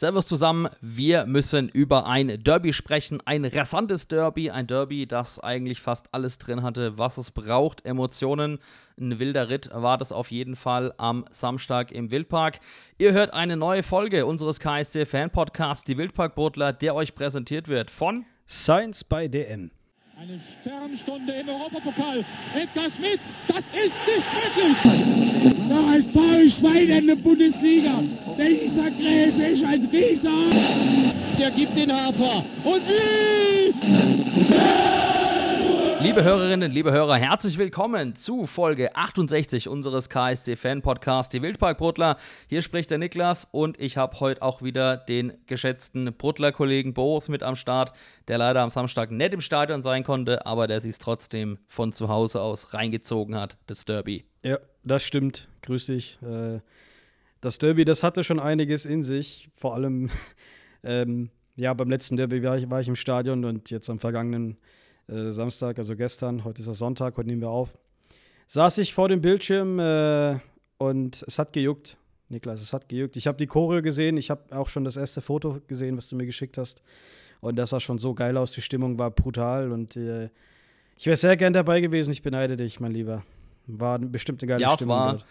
Servus zusammen, wir müssen über ein Derby sprechen, ein rasantes Derby, ein Derby, das eigentlich fast alles drin hatte, was es braucht, Emotionen. Ein wilder Ritt war das auf jeden Fall am Samstag im Wildpark. Ihr hört eine neue Folge unseres KSC Fan Podcasts, die Wildparkbrotler, der euch präsentiert wird von Science by DM. Eine Sternstunde im Europapokal. Edgar Schmidt, das ist nicht möglich. Der HSV Schwein in der Bundesliga. Dieser Gräfe ist ein Rieser. Der gibt den Hafer. Und wie? Liebe Hörerinnen, liebe Hörer, herzlich willkommen zu Folge 68 unseres KSC Fan Podcasts, die Wildparkbrutler. Hier spricht der Niklas und ich habe heute auch wieder den geschätzten Brutler-Kollegen Boris mit am Start, der leider am Samstag nicht im Stadion sein konnte, aber der sich trotzdem von zu Hause aus reingezogen hat, das Derby. Ja, das stimmt. Grüß dich. Äh, das Derby, das hatte schon einiges in sich. Vor allem, ähm, ja, beim letzten Derby war ich, war ich im Stadion und jetzt am vergangenen äh, Samstag, also gestern, heute ist das Sonntag, heute nehmen wir auf, saß ich vor dem Bildschirm äh, und es hat gejuckt. Niklas, es hat gejuckt. Ich habe die Choreo gesehen, ich habe auch schon das erste Foto gesehen, was du mir geschickt hast. Und das sah schon so geil aus, die Stimmung war brutal und äh, ich wäre sehr gern dabei gewesen. Ich beneide dich, mein Lieber. War bestimmt eine geile ja, Stimmung. War dort.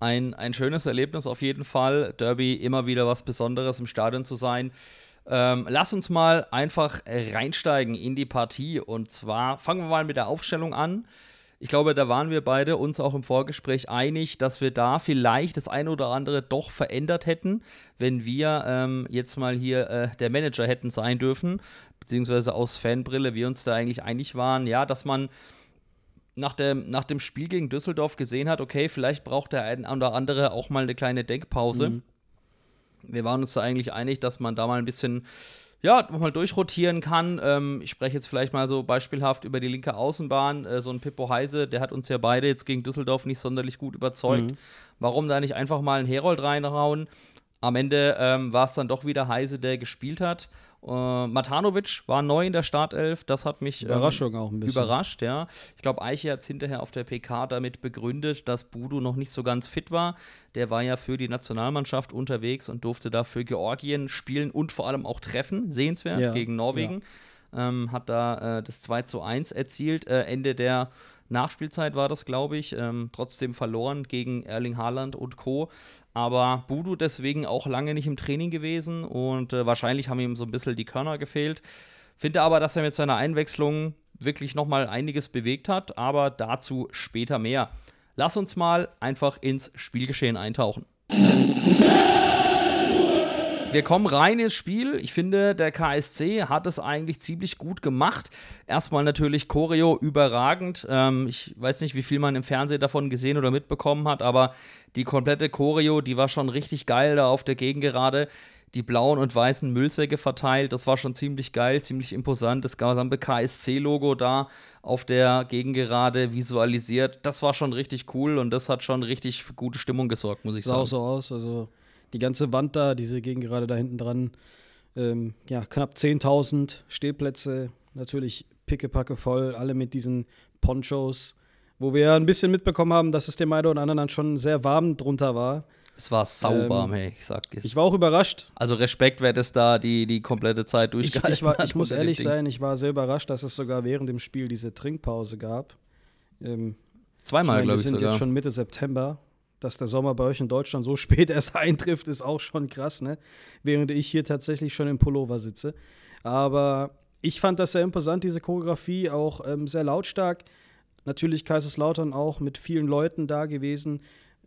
ein, ein schönes Erlebnis auf jeden Fall. Derby immer wieder was Besonderes im Stadion zu sein. Ähm, lass uns mal einfach reinsteigen in die Partie. Und zwar fangen wir mal mit der Aufstellung an. Ich glaube, da waren wir beide uns auch im Vorgespräch einig, dass wir da vielleicht das eine oder andere doch verändert hätten, wenn wir ähm, jetzt mal hier äh, der Manager hätten sein dürfen, beziehungsweise aus Fanbrille wir uns da eigentlich einig waren, ja, dass man nach dem, nach dem Spiel gegen Düsseldorf gesehen hat, okay, vielleicht braucht der ein oder andere auch mal eine kleine Denkpause. Mhm wir waren uns da eigentlich einig, dass man da mal ein bisschen ja, mal durchrotieren kann. Ähm, ich spreche jetzt vielleicht mal so beispielhaft über die linke Außenbahn. Äh, so ein Pippo Heise, der hat uns ja beide jetzt gegen Düsseldorf nicht sonderlich gut überzeugt. Mhm. Warum da nicht einfach mal einen Herold reinhauen? Am Ende ähm, war es dann doch wieder Heise, der gespielt hat. Uh, Matanovic war neu in der Startelf, das hat mich ähm, Überraschung ähm, auch ein bisschen. überrascht, ja. Ich glaube, Eiche hat es hinterher auf der PK damit begründet, dass Budu noch nicht so ganz fit war. Der war ja für die Nationalmannschaft unterwegs und durfte da für Georgien spielen und vor allem auch treffen, sehenswert, ja, gegen Norwegen. Ja. Ähm, hat da äh, das 2 zu 1 erzielt. Äh, Ende der Nachspielzeit war das, glaube ich. Ähm, trotzdem verloren gegen Erling Haaland und Co. Aber Budu deswegen auch lange nicht im Training gewesen und äh, wahrscheinlich haben ihm so ein bisschen die Körner gefehlt. Finde aber, dass er mit seiner Einwechslung wirklich nochmal einiges bewegt hat, aber dazu später mehr. Lass uns mal einfach ins Spielgeschehen eintauchen. Wir kommen rein ins Spiel. Ich finde, der KSC hat es eigentlich ziemlich gut gemacht. Erstmal natürlich Choreo überragend. Ähm, ich weiß nicht, wie viel man im Fernsehen davon gesehen oder mitbekommen hat, aber die komplette Choreo, die war schon richtig geil da auf der Gegengerade. Die blauen und weißen Müllsäcke verteilt, das war schon ziemlich geil, ziemlich imposant. Das gesamte KSC-Logo da auf der Gegengerade visualisiert, das war schon richtig cool und das hat schon richtig für gute Stimmung gesorgt, muss ich Sah sagen. Sah auch so aus, also die ganze Wand da, diese Gegend gerade da hinten dran, ähm, ja, knapp 10.000 Stehplätze, natürlich pickepacke voll, alle mit diesen Ponchos, wo wir ein bisschen mitbekommen haben, dass es dem einen oder anderen dann schon sehr warm drunter war. Es war sauwarm, ähm, hey, ich sag es. Ich war auch überrascht. Also Respekt, wer das da die, die komplette Zeit durchgehalten ich, ich, war, ich muss ehrlich sein, ich war sehr überrascht, dass es sogar während dem Spiel diese Trinkpause gab. Ähm, Zweimal, glaube ich. Wir sind sogar. jetzt schon Mitte September dass der Sommer bei euch in Deutschland so spät erst eintrifft, ist auch schon krass, ne? Während ich hier tatsächlich schon im Pullover sitze. Aber ich fand das sehr imposant, diese Choreografie, auch ähm, sehr lautstark. Natürlich Kaiserslautern auch mit vielen Leuten da gewesen.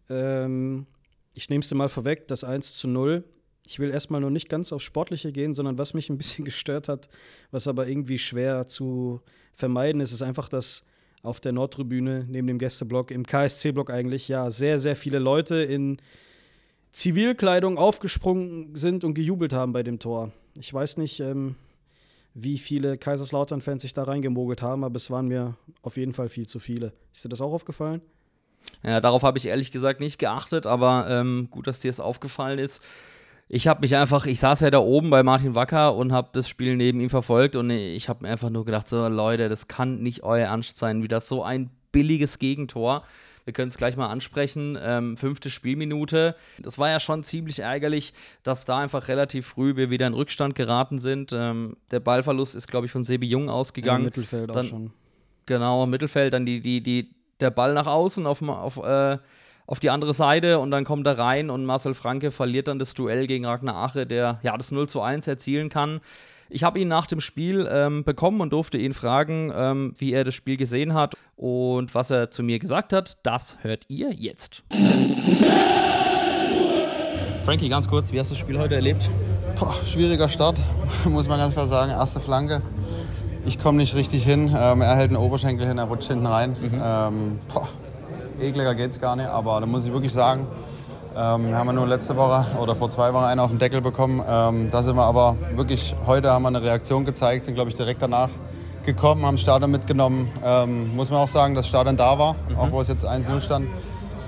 Ähm, ich nehme es dir mal vorweg, das 1 zu 0. Ich will erstmal nur nicht ganz aufs Sportliche gehen, sondern was mich ein bisschen gestört hat, was aber irgendwie schwer zu vermeiden ist, ist einfach, dass auf der Nordtribüne neben dem Gästeblock, im KSC-Block eigentlich, ja, sehr, sehr viele Leute in Zivilkleidung aufgesprungen sind und gejubelt haben bei dem Tor. Ich weiß nicht, ähm, wie viele Kaiserslautern-Fans sich da reingemogelt haben, aber es waren mir auf jeden Fall viel zu viele. Ist dir das auch aufgefallen? Ja, darauf habe ich ehrlich gesagt nicht geachtet, aber ähm, gut, dass dir das aufgefallen ist ich habe mich einfach, ich saß ja da oben bei Martin Wacker und habe das Spiel neben ihm verfolgt und ich habe mir einfach nur gedacht, so Leute, das kann nicht euer Ernst sein, wie das so ein billiges Gegentor. Wir können es gleich mal ansprechen. Ähm, fünfte Spielminute. Das war ja schon ziemlich ärgerlich, dass da einfach relativ früh wir wieder in Rückstand geraten sind. Ähm, der Ballverlust ist, glaube ich, von Sebi Jung ausgegangen. Ja, Mittelfeld dann, auch schon. Genau, Mittelfeld, dann die, die, die, der Ball nach außen auf, auf, äh, auf die andere Seite und dann kommt er rein und Marcel Franke verliert dann das Duell gegen Ragnar Ache, der ja das 0 zu 1 erzielen kann. Ich habe ihn nach dem Spiel ähm, bekommen und durfte ihn fragen, ähm, wie er das Spiel gesehen hat und was er zu mir gesagt hat. Das hört ihr jetzt. Frankie, ganz kurz, wie hast du das Spiel heute erlebt? Boah, schwieriger Start, muss man ganz klar sagen. Erste Flanke. Ich komme nicht richtig hin. Ähm, er hält einen Oberschenkel hin, er rutscht hinten rein. Mhm. Ähm, boah, ekliger geht's gar nicht, aber da muss ich wirklich sagen, ähm, wir haben nur letzte Woche oder vor zwei Wochen einen auf den Deckel bekommen. Ähm, da sind wir aber wirklich, heute haben wir eine Reaktion gezeigt, sind glaube ich direkt danach gekommen, haben Stadion mitgenommen. Ähm, muss man auch sagen, dass Stadion da war, mhm. auch wo es jetzt 1-0 stand.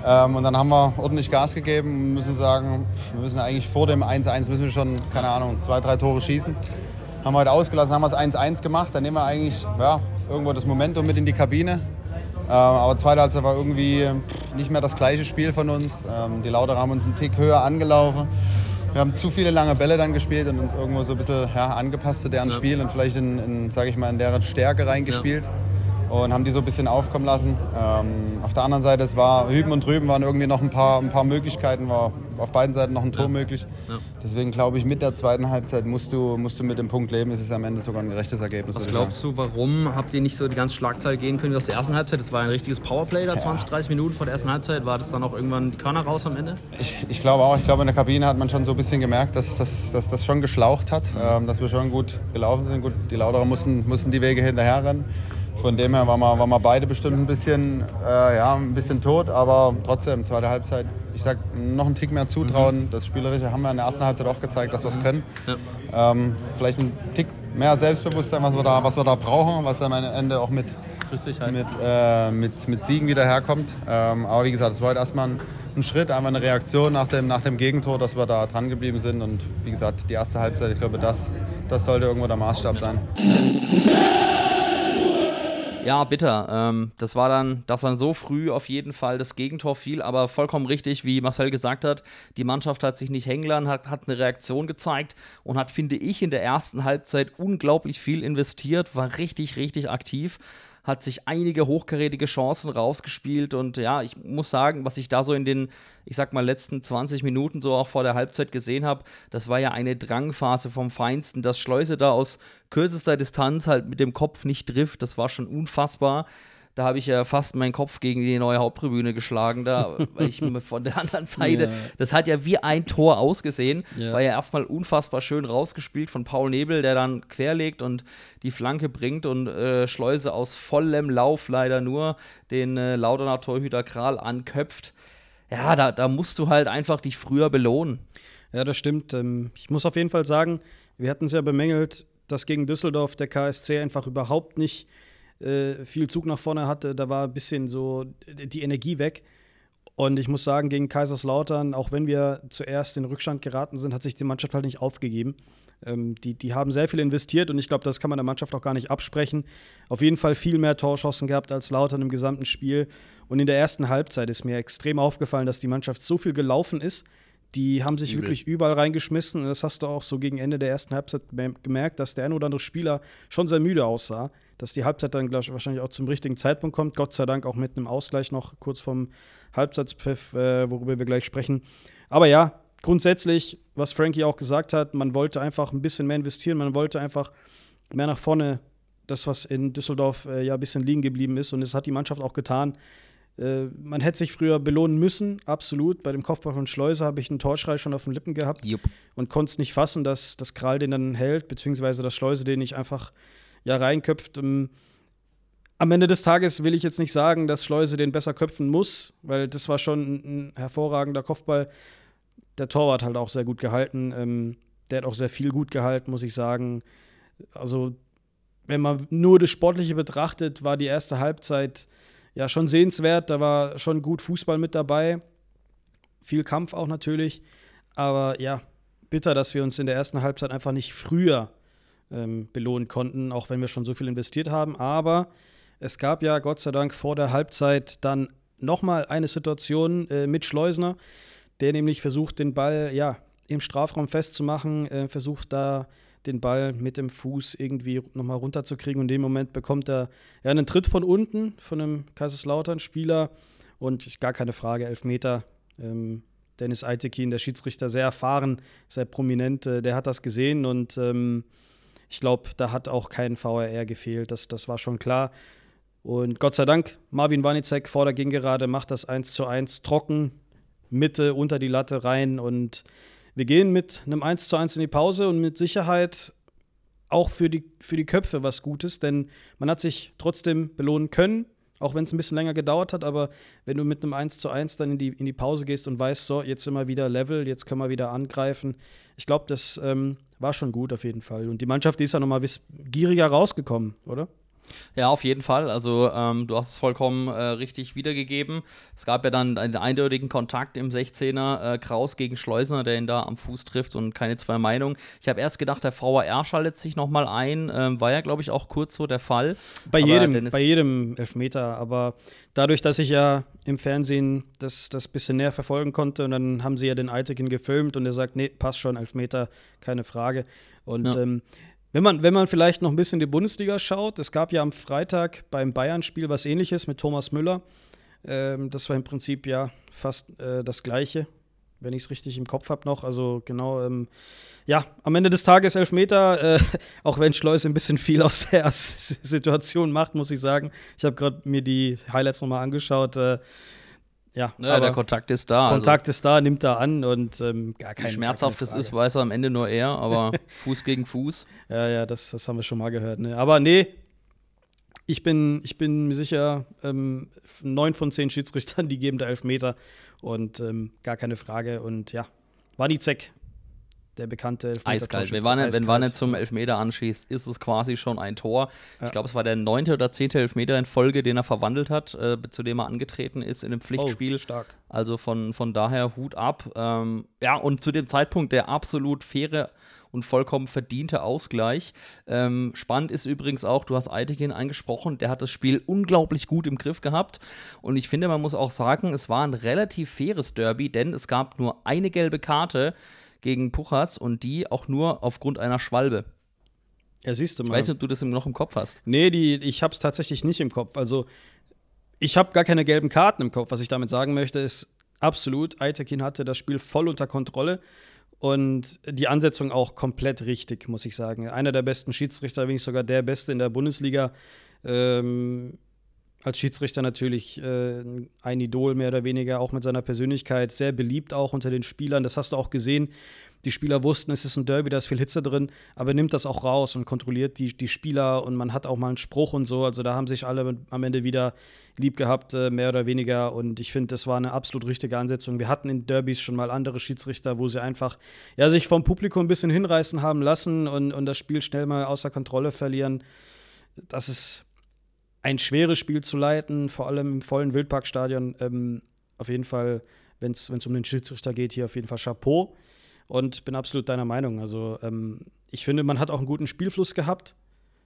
Ähm, und dann haben wir ordentlich Gas gegeben und müssen sagen, wir müssen eigentlich vor dem 1-1 müssen wir schon, keine Ahnung, zwei, drei Tore schießen. Haben wir heute ausgelassen, haben wir es 1-1 gemacht. Dann nehmen wir eigentlich ja, irgendwo das Momentum mit in die Kabine. Ähm, aber zweite Halbzeit war irgendwie nicht mehr das gleiche Spiel von uns. Ähm, die Lauter haben uns einen Tick höher angelaufen. Wir haben zu viele lange Bälle dann gespielt und uns irgendwo so ein bisschen ja, angepasst zu deren ja. Spiel und vielleicht in, in sage ich mal, in deren Stärke reingespielt. Ja und haben die so ein bisschen aufkommen lassen. Ähm, auf der anderen Seite, es war hüben und drüben waren irgendwie noch ein paar, ein paar Möglichkeiten, war auf beiden Seiten noch ein Tor ja. möglich. Ja. Deswegen glaube ich, mit der zweiten Halbzeit musst du, musst du mit dem Punkt leben. Es ist am Ende sogar ein gerechtes Ergebnis. Was glaubst du, warum habt ihr nicht so die ganze Schlagzeit gehen können wie aus der ersten Halbzeit? Das war ein richtiges Powerplay da, 20, 30 Minuten vor der ersten Halbzeit. War das dann auch irgendwann die Körner raus am Ende? Ich, ich glaube auch. Ich glaube, in der Kabine hat man schon so ein bisschen gemerkt, dass, dass, dass das schon geschlaucht hat, mhm. ähm, dass wir schon gut gelaufen sind. Gut, die Lauterer mussten, mussten die Wege hinterher rennen. Von dem her waren wir, waren wir beide bestimmt ein bisschen, äh, ja, ein bisschen tot, aber trotzdem, zweite Halbzeit, ich sag, noch einen Tick mehr zutrauen. Mhm. Das Spielerische haben wir in der ersten Halbzeit auch gezeigt, dass wir es können. Ja. Ähm, vielleicht ein Tick mehr Selbstbewusstsein, was wir da, was wir da brauchen, was dann am Ende auch mit, mit, äh, mit, mit Siegen wieder herkommt. Ähm, aber wie gesagt, es war heute erstmal ein, ein, Schritt, einfach eine Reaktion nach dem, nach dem Gegentor, dass wir da dran geblieben sind. Und wie gesagt, die erste Halbzeit, ich glaube, das, das sollte irgendwo der Maßstab sein. Ja, bitter. Ähm, das war dann, dass dann so früh auf jeden Fall das Gegentor fiel, aber vollkommen richtig, wie Marcel gesagt hat. Die Mannschaft hat sich nicht hängen lassen, hat, hat eine Reaktion gezeigt und hat, finde ich, in der ersten Halbzeit unglaublich viel investiert, war richtig, richtig aktiv hat sich einige hochkarätige Chancen rausgespielt und ja, ich muss sagen, was ich da so in den, ich sag mal, letzten 20 Minuten so auch vor der Halbzeit gesehen habe, das war ja eine Drangphase vom Feinsten, dass Schleuse da aus kürzester Distanz halt mit dem Kopf nicht trifft, das war schon unfassbar da habe ich ja fast meinen Kopf gegen die neue Haupttribüne geschlagen, da, weil ich von der anderen Seite, ja. das hat ja wie ein Tor ausgesehen, ja. war ja erstmal unfassbar schön rausgespielt von Paul Nebel, der dann querlegt und die Flanke bringt und äh, Schleuse aus vollem Lauf leider nur den äh, Lauterner Torhüter Kral anköpft. Ja, da, da musst du halt einfach dich früher belohnen. Ja, das stimmt. Ähm, ich muss auf jeden Fall sagen, wir hatten es ja bemängelt, dass gegen Düsseldorf der KSC einfach überhaupt nicht äh, viel Zug nach vorne hatte, da war ein bisschen so die Energie weg. Und ich muss sagen, gegen Kaiserslautern, auch wenn wir zuerst in Rückstand geraten sind, hat sich die Mannschaft halt nicht aufgegeben. Ähm, die, die haben sehr viel investiert und ich glaube, das kann man der Mannschaft auch gar nicht absprechen. Auf jeden Fall viel mehr Torschossen gehabt als Lautern im gesamten Spiel. Und in der ersten Halbzeit ist mir extrem aufgefallen, dass die Mannschaft so viel gelaufen ist. Die haben sich Übel. wirklich überall reingeschmissen. Und das hast du auch so gegen Ende der ersten Halbzeit gemerkt, dass der ein oder andere Spieler schon sehr müde aussah dass die Halbzeit dann ich, wahrscheinlich auch zum richtigen Zeitpunkt kommt. Gott sei Dank auch mit einem Ausgleich noch kurz vom Halbzeitpfiff, äh, worüber wir gleich sprechen. Aber ja, grundsätzlich, was Frankie auch gesagt hat, man wollte einfach ein bisschen mehr investieren, man wollte einfach mehr nach vorne, das, was in Düsseldorf äh, ja ein bisschen liegen geblieben ist. Und das hat die Mannschaft auch getan. Äh, man hätte sich früher belohnen müssen, absolut. Bei dem Kopfball von Schleuse habe ich einen Torschrei schon auf den Lippen gehabt Jupp. und konnte es nicht fassen, dass, dass Kral den dann hält, beziehungsweise dass Schleuse den nicht einfach ja reinköpft. Ähm, am Ende des Tages will ich jetzt nicht sagen, dass Schleuse den besser köpfen muss, weil das war schon ein hervorragender Kopfball. Der Torwart halt auch sehr gut gehalten. Ähm, der hat auch sehr viel gut gehalten, muss ich sagen. Also, wenn man nur das Sportliche betrachtet, war die erste Halbzeit ja schon sehenswert. Da war schon gut Fußball mit dabei. Viel Kampf auch natürlich. Aber ja, bitter, dass wir uns in der ersten Halbzeit einfach nicht früher ähm, belohnen konnten, auch wenn wir schon so viel investiert haben. Aber Es gab ja Gott sei Dank vor der Halbzeit dann nochmal eine Situation äh, mit Schleusner, der nämlich versucht, den Ball ja im Strafraum festzumachen, äh, versucht da den Ball mit dem Fuß irgendwie nochmal runterzukriegen. Und in dem Moment bekommt er ja, einen Tritt von unten von einem Kaiserslautern-Spieler und gar keine Frage, Elfmeter. Ähm, Dennis Eitekin, der Schiedsrichter, sehr erfahren, sehr prominent, äh, der hat das gesehen und ähm, ich glaube, da hat auch kein VRR gefehlt, das, das war schon klar. Und Gott sei Dank, Marvin Wanicek vor der Gegengerade macht das 1 zu 1 trocken, Mitte unter die Latte rein und wir gehen mit einem 1 zu 1 in die Pause und mit Sicherheit auch für die, für die Köpfe was Gutes, denn man hat sich trotzdem belohnen können, auch wenn es ein bisschen länger gedauert hat, aber wenn du mit einem 1 zu 1 dann in die, in die Pause gehst und weißt, so, jetzt wir wieder Level, jetzt können wir wieder angreifen, ich glaube, das ähm, war schon gut auf jeden Fall. Und die Mannschaft, die ist ja nochmal gieriger rausgekommen, oder? Ja, auf jeden Fall. Also ähm, du hast es vollkommen äh, richtig wiedergegeben. Es gab ja dann einen eindeutigen Kontakt im 16er äh, Kraus gegen Schleusner, der ihn da am Fuß trifft und keine zwei Meinungen. Ich habe erst gedacht, der VAR schaltet sich nochmal ein. Ähm, war ja, glaube ich, auch kurz so der Fall. Bei jedem, bei jedem Elfmeter. Aber dadurch, dass ich ja im Fernsehen das, das bisschen näher verfolgen konnte und dann haben sie ja den Eitekin gefilmt und er sagt, nee, passt schon, Elfmeter, keine Frage. Und ja. ähm, wenn man, wenn man vielleicht noch ein bisschen die Bundesliga schaut, es gab ja am Freitag beim Bayern-Spiel was ähnliches mit Thomas Müller. Ähm, das war im Prinzip ja fast äh, das Gleiche, wenn ich es richtig im Kopf habe noch. Also genau, ähm, ja, am Ende des Tages Elfmeter, äh, auch wenn Schleus ein bisschen viel aus der Situation macht, muss ich sagen. Ich habe gerade mir die Highlights nochmal angeschaut. Äh, ja, ja der Kontakt ist da. Also Kontakt also. ist da, nimmt er an und ähm, gar kein Wie schmerzhaft es ist, weiß er am Ende nur er, aber Fuß gegen Fuß. Ja, ja, das, das haben wir schon mal gehört. Ne? Aber nee, ich bin, ich bin mir sicher, ähm, neun von zehn Schiedsrichtern, die geben da elf Meter und ähm, gar keine Frage. Und ja, war die Zeck der bekannte Eiskalt. Wenn Wanne, wenn Wanne zum Elfmeter anschießt, ist es quasi schon ein Tor. Ja. Ich glaube, es war der neunte oder zehnte Elfmeter in Folge, den er verwandelt hat, äh, zu dem er angetreten ist in einem Pflichtspiel. Oh, stark. Also von, von daher Hut ab. Ähm, ja, und zu dem Zeitpunkt der absolut faire und vollkommen verdiente Ausgleich. Ähm, spannend ist übrigens auch, du hast Eitekin angesprochen, der hat das Spiel unglaublich gut im Griff gehabt. Und ich finde, man muss auch sagen, es war ein relativ faires Derby, denn es gab nur eine gelbe Karte gegen Puchas und die auch nur aufgrund einer Schwalbe. Ja, siehst du mal. Ich weiß nicht, ob du das noch im Kopf hast. Nee, die, ich habe es tatsächlich nicht im Kopf. Also, ich habe gar keine gelben Karten im Kopf. Was ich damit sagen möchte, ist absolut, Aitekin hatte das Spiel voll unter Kontrolle und die Ansetzung auch komplett richtig, muss ich sagen. Einer der besten Schiedsrichter, wenn nicht sogar der beste in der Bundesliga. Ähm, als Schiedsrichter natürlich äh, ein Idol mehr oder weniger, auch mit seiner Persönlichkeit, sehr beliebt auch unter den Spielern. Das hast du auch gesehen. Die Spieler wussten, es ist ein Derby, da ist viel Hitze drin, aber nimmt das auch raus und kontrolliert die, die Spieler und man hat auch mal einen Spruch und so. Also da haben sich alle am Ende wieder lieb gehabt, äh, mehr oder weniger. Und ich finde, das war eine absolut richtige Ansetzung. Wir hatten in Derbys schon mal andere Schiedsrichter, wo sie einfach ja, sich vom Publikum ein bisschen hinreißen haben lassen und, und das Spiel schnell mal außer Kontrolle verlieren. Das ist ein schweres Spiel zu leiten, vor allem im vollen Wildparkstadion. Ähm, auf jeden Fall, wenn es um den Schiedsrichter geht, hier auf jeden Fall Chapeau. Und bin absolut deiner Meinung. Also, ähm, ich finde, man hat auch einen guten Spielfluss gehabt.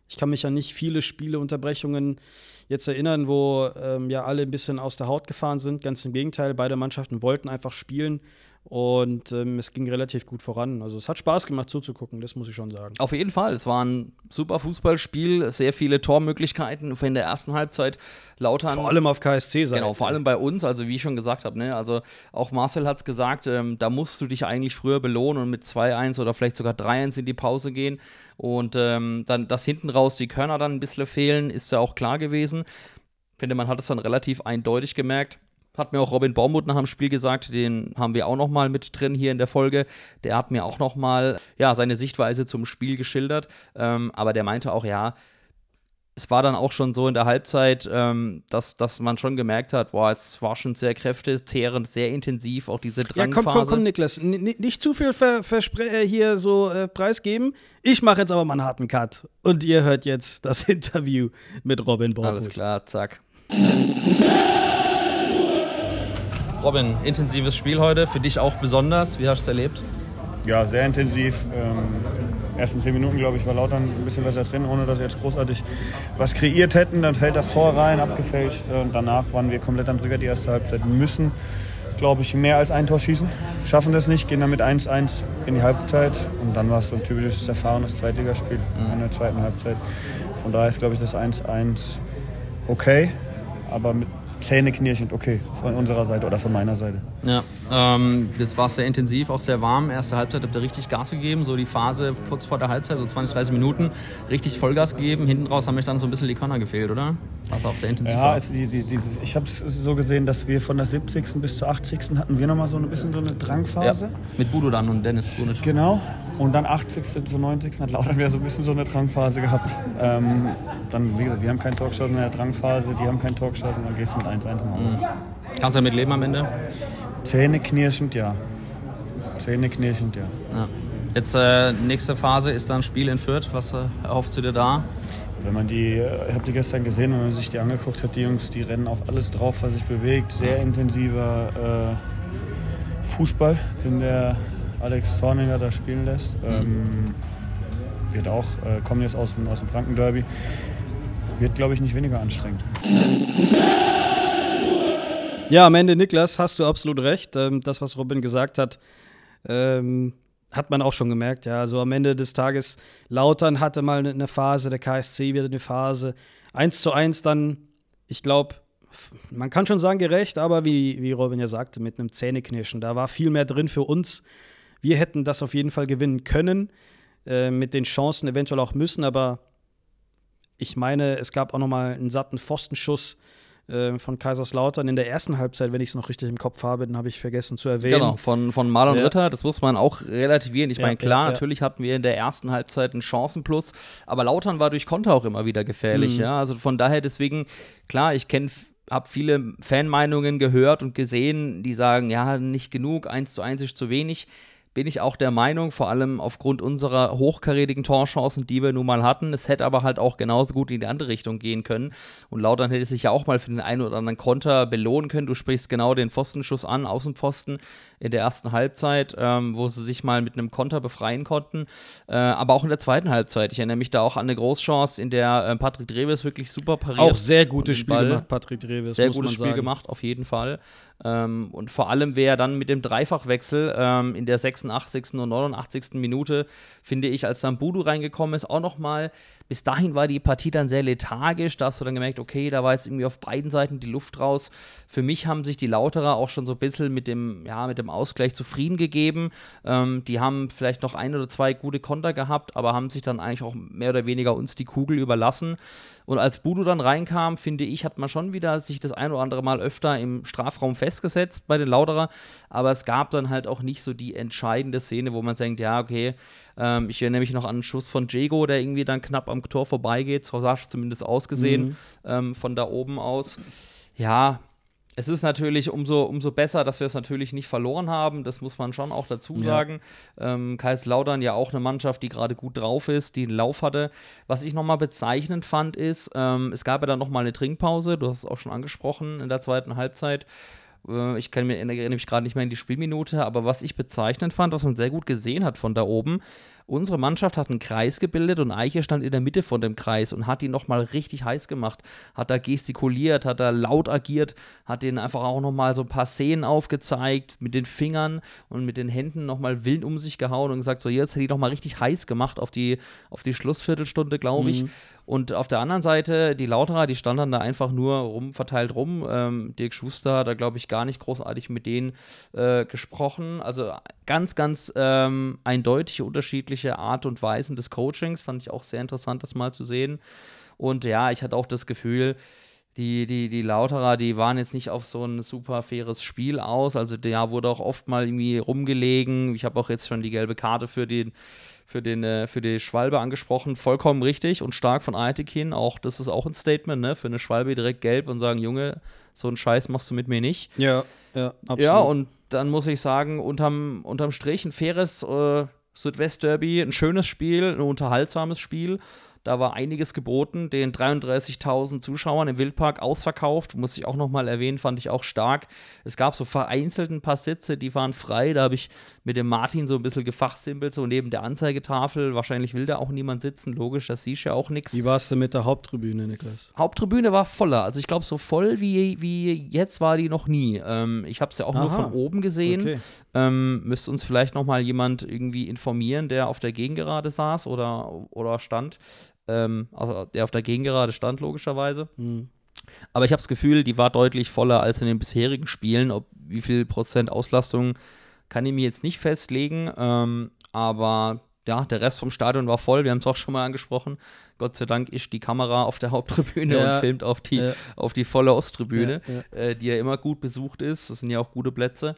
Ich kann mich an nicht viele Spieleunterbrechungen jetzt erinnern, wo ähm, ja alle ein bisschen aus der Haut gefahren sind. Ganz im Gegenteil, beide Mannschaften wollten einfach spielen und ähm, es ging relativ gut voran. Also es hat Spaß gemacht zuzugucken, das muss ich schon sagen. Auf jeden Fall. Es war ein super Fußballspiel, sehr viele Tormöglichkeiten in der ersten Halbzeit. Lautern. Vor allem auf KSC-Seite. Genau, vor allem bei uns. Also wie ich schon gesagt habe, ne, also auch Marcel hat es gesagt, ähm, da musst du dich eigentlich früher belohnen und mit 2-1 oder vielleicht sogar 3-1 in die Pause gehen. Und ähm, dann, dass hinten raus die Körner dann ein bisschen fehlen, ist ja auch klar gewesen. Ich finde, man hat es dann relativ eindeutig gemerkt. Hat mir auch Robin Baumut nach dem Spiel gesagt, den haben wir auch noch mal mit drin hier in der Folge. Der hat mir auch noch mal ja, seine Sichtweise zum Spiel geschildert. Ähm, aber der meinte auch, ja, es war dann auch schon so in der Halbzeit, ähm, dass, dass man schon gemerkt hat, boah, es war schon sehr kräftezehrend, sehr intensiv, auch diese Drangphase. Ja, komm, komm, komm, Niklas, N nicht zu viel ver äh, hier so äh, preisgeben. Ich mache jetzt aber mal einen harten Cut. Und ihr hört jetzt das Interview mit Robin Baumut. Alles klar, zack. Robin, intensives Spiel heute, für dich auch besonders. Wie hast du es erlebt? ja, sehr intensiv. Ähm, ersten zehn Minuten, glaube ich, war Lautern ein bisschen besser drin, ohne dass wir jetzt großartig was kreiert hätten. Dann fällt das Tor rein, abgefälscht. Und danach waren wir komplett am Drücker die erste Halbzeit. Müssen, glaube ich, mehr als ein Tor schießen. Schaffen das nicht, gehen dann mit 1-1 in die Halbzeit. Und dann war es so ein typisches erfahrenes Zweitligaspiel in der zweiten Halbzeit. Von daher ist, glaube ich, das 1-1 okay, aber mit zähneknirschend okay von unserer Seite oder von meiner Seite. Ja, ähm, das war sehr intensiv, auch sehr warm. Erste Halbzeit habt ihr richtig Gas gegeben, so die Phase kurz vor der Halbzeit, so 20, 30 Minuten, richtig Vollgas gegeben. Hinten raus haben euch dann so ein bisschen die Körner gefehlt, oder? Was auch sehr intensiv ja, war. Also die, die, diese, ich habe es so gesehen, dass wir von der 70. bis zur 80. hatten wir nochmal so ein bisschen so eine Drangphase. Ja, mit Budo dann und Dennis Bunic. Genau. Und dann 80. zu 90. hat Lautern wieder so ein bisschen so eine Drangphase gehabt. Ähm, dann, wie gesagt, wir haben keinen geschossen in der Drangphase, die haben keinen Tor geschossen, dann gehst du mit 1-1 nach Hause. Kannst du damit leben am Ende? Zähneknirschend, ja. Zähneknirschend, ja. Ja. Jetzt äh, nächste Phase ist dann Spiel in Fürth. Was äh, erhoffst du dir da? Wenn man die, äh, ich habe die gestern gesehen, wenn man sich die angeguckt hat, die Jungs, die rennen auf alles drauf, was sich bewegt. Sehr intensiver äh, Fußball, den der Alex Zorninger da spielen lässt. Ähm, wird auch, äh, kommen jetzt aus dem, aus dem Franken-Derby. Wird, glaube ich, nicht weniger anstrengend. Ja, am Ende, Niklas, hast du absolut recht. Ähm, das, was Robin gesagt hat, ähm, hat man auch schon gemerkt. Ja, also am Ende des Tages, Lautern hatte mal eine Phase, der KSC wieder eine Phase. Eins zu eins dann, ich glaube, man kann schon sagen gerecht, aber wie, wie Robin ja sagte, mit einem Zähneknirschen. Da war viel mehr drin für uns. Wir hätten das auf jeden Fall gewinnen können, äh, mit den Chancen eventuell auch müssen, aber ich meine, es gab auch noch mal einen satten Pfostenschuss äh, von Kaiserslautern in der ersten Halbzeit, wenn ich es noch richtig im Kopf habe, den habe ich vergessen zu erwähnen. Genau, von, von Marlon Ja. Ritter, das muss man auch relativieren. Ich Ja, meine, klar, ja, natürlich hatten wir in der ersten Halbzeit einen Chancenplus, aber Lautern war durch Konter auch immer wieder gefährlich, Mhm. ja. Also von daher deswegen, klar, ich kenne habe viele Fanmeinungen gehört und gesehen, die sagen, ja, nicht genug, 1 zu 1 ist zu wenig. Bin ich auch der Meinung, vor allem aufgrund unserer hochkarätigen Torchancen, die wir nun mal hatten. Es hätte aber halt auch genauso gut in die andere Richtung gehen können. Und Lautern hätte sich ja auch mal für den einen oder anderen Konter belohnen können. Du sprichst genau den Pfostenschuss an, Außenpfosten in der ersten Halbzeit, ähm, wo sie sich mal mit einem Konter befreien konnten. Äh, aber auch in der zweiten Halbzeit. Ich erinnere mich da auch an eine Großchance, in der äh, Patrick Dreves wirklich super pariert. Auch sehr gutes Spiel gemacht, Patrick Dreves. sehr gutes Spiel sagen. gemacht, auf jeden Fall. Ähm, und vor allem wäre dann mit dem Dreifachwechsel ähm, in der 86. und 89. Minute, finde ich, als dann Budu reingekommen ist, auch nochmal, bis dahin war die Partie dann sehr lethargisch. Da hast du dann gemerkt, okay, da war jetzt irgendwie auf beiden Seiten die Luft raus. Für mich haben sich die Lauterer auch schon so ein bisschen mit dem, ja, mit dem Ausgleich zufrieden gegeben. Ähm, die haben vielleicht noch ein oder zwei gute Konter gehabt, aber haben sich dann eigentlich auch mehr oder weniger uns die Kugel überlassen. Und als Budu dann reinkam, finde ich, hat man schon wieder sich das ein oder andere Mal öfter im Strafraum festgesetzt bei den Lauterer. Aber es gab dann halt auch nicht so die entscheidende Szene, wo man denkt, ja, okay, ähm, ich erinnere mich noch an einen Schuss von Jago, der irgendwie dann knapp am Tor vorbeigeht. So sah es zumindest ausgesehen, ähm, von da oben aus. Ja, es ist natürlich umso, umso besser, dass wir es natürlich nicht verloren haben. Das muss man schon auch dazu sagen. Ähm, Kaiserslautern ja auch eine Mannschaft, die gerade gut drauf ist, die einen Lauf hatte. Was ich nochmal bezeichnend fand, ist, ähm, es gab ja dann nochmal eine Trinkpause. Du hast es auch schon angesprochen in der zweiten Halbzeit. Äh, Ich kann mir, erinnere mich gerade nicht mehr in die Spielminute, aber was ich bezeichnend fand, was man sehr gut gesehen hat von da oben, unsere Mannschaft hat einen Kreis gebildet und Eiche stand in der Mitte von dem Kreis und hat ihn nochmal richtig heiß gemacht. Hat da gestikuliert, hat da laut agiert, hat denen einfach auch nochmal so ein paar Szenen aufgezeigt, mit den Fingern und mit den Händen nochmal wild um sich gehauen und gesagt, so jetzt hätte ich nochmal richtig heiß gemacht auf die, auf die Schlussviertelstunde, glaube ich. Und auf der anderen Seite, die Lauterer, die standen dann da einfach nur rum, verteilt rum. Ähm, Dirk Schuster, da glaube ich gar nicht großartig mit denen äh, gesprochen. Also ganz, ganz ähm, eindeutige, unterschiedliche Art und Weisen des Coachings. Fand ich auch sehr interessant, das mal zu sehen. Und ja, ich hatte auch das Gefühl, die, die, die Lauterer, die waren jetzt nicht auf so ein super faires Spiel aus. Also da wurde auch oft mal irgendwie rumgelegen. Ich habe auch jetzt schon die gelbe Karte für den, für den, äh, für die Schwalbe angesprochen. Vollkommen richtig und stark von Aitekin. Auch das ist auch ein Statement, ne? Für eine Schwalbe direkt gelb und sagen, Junge, so einen Scheiß machst du mit mir nicht. Ja, ja, absolut. Ja, und dann muss ich sagen, unterm, unterm Strich ein faires äh, Südwest-Derby, ein schönes Spiel, ein unterhaltsames Spiel. Da war einiges geboten, den 33.000 Zuschauern im Wildpark ausverkauft, muss ich auch nochmal erwähnen, fand ich auch stark. Es gab so vereinzelt ein paar Sitze, die waren frei, da habe ich mit dem Martin so ein bisschen gefachsimpelt, so neben der Anzeigetafel. Wahrscheinlich will da auch niemand sitzen, logisch, das siehst du ja auch nichts. Wie warst du mit der Haupttribüne, Niklas? Haupttribüne war voller, also ich glaube so voll wie, wie jetzt war die noch nie. Ähm, ich habe es ja auch nur Aha. von oben gesehen. Okay. Ähm, müsste uns vielleicht noch mal jemand irgendwie informieren, der auf der Gegengerade saß oder, oder stand. Ähm, also der auf der Gegengerade stand, logischerweise. Hm. Aber ich habe das Gefühl, die war deutlich voller als in den bisherigen Spielen. Ob wie viel Prozent Auslastung kann ich mir jetzt nicht festlegen. Ähm, aber ja, der Rest vom Stadion war voll. Wir haben es auch schon mal angesprochen. Gott sei Dank ist die Kamera auf der Haupttribüne Ja. und filmt auf die, Ja. auf die volle Osttribüne, Ja, Äh, die ja immer gut besucht ist. Das sind ja auch gute Plätze.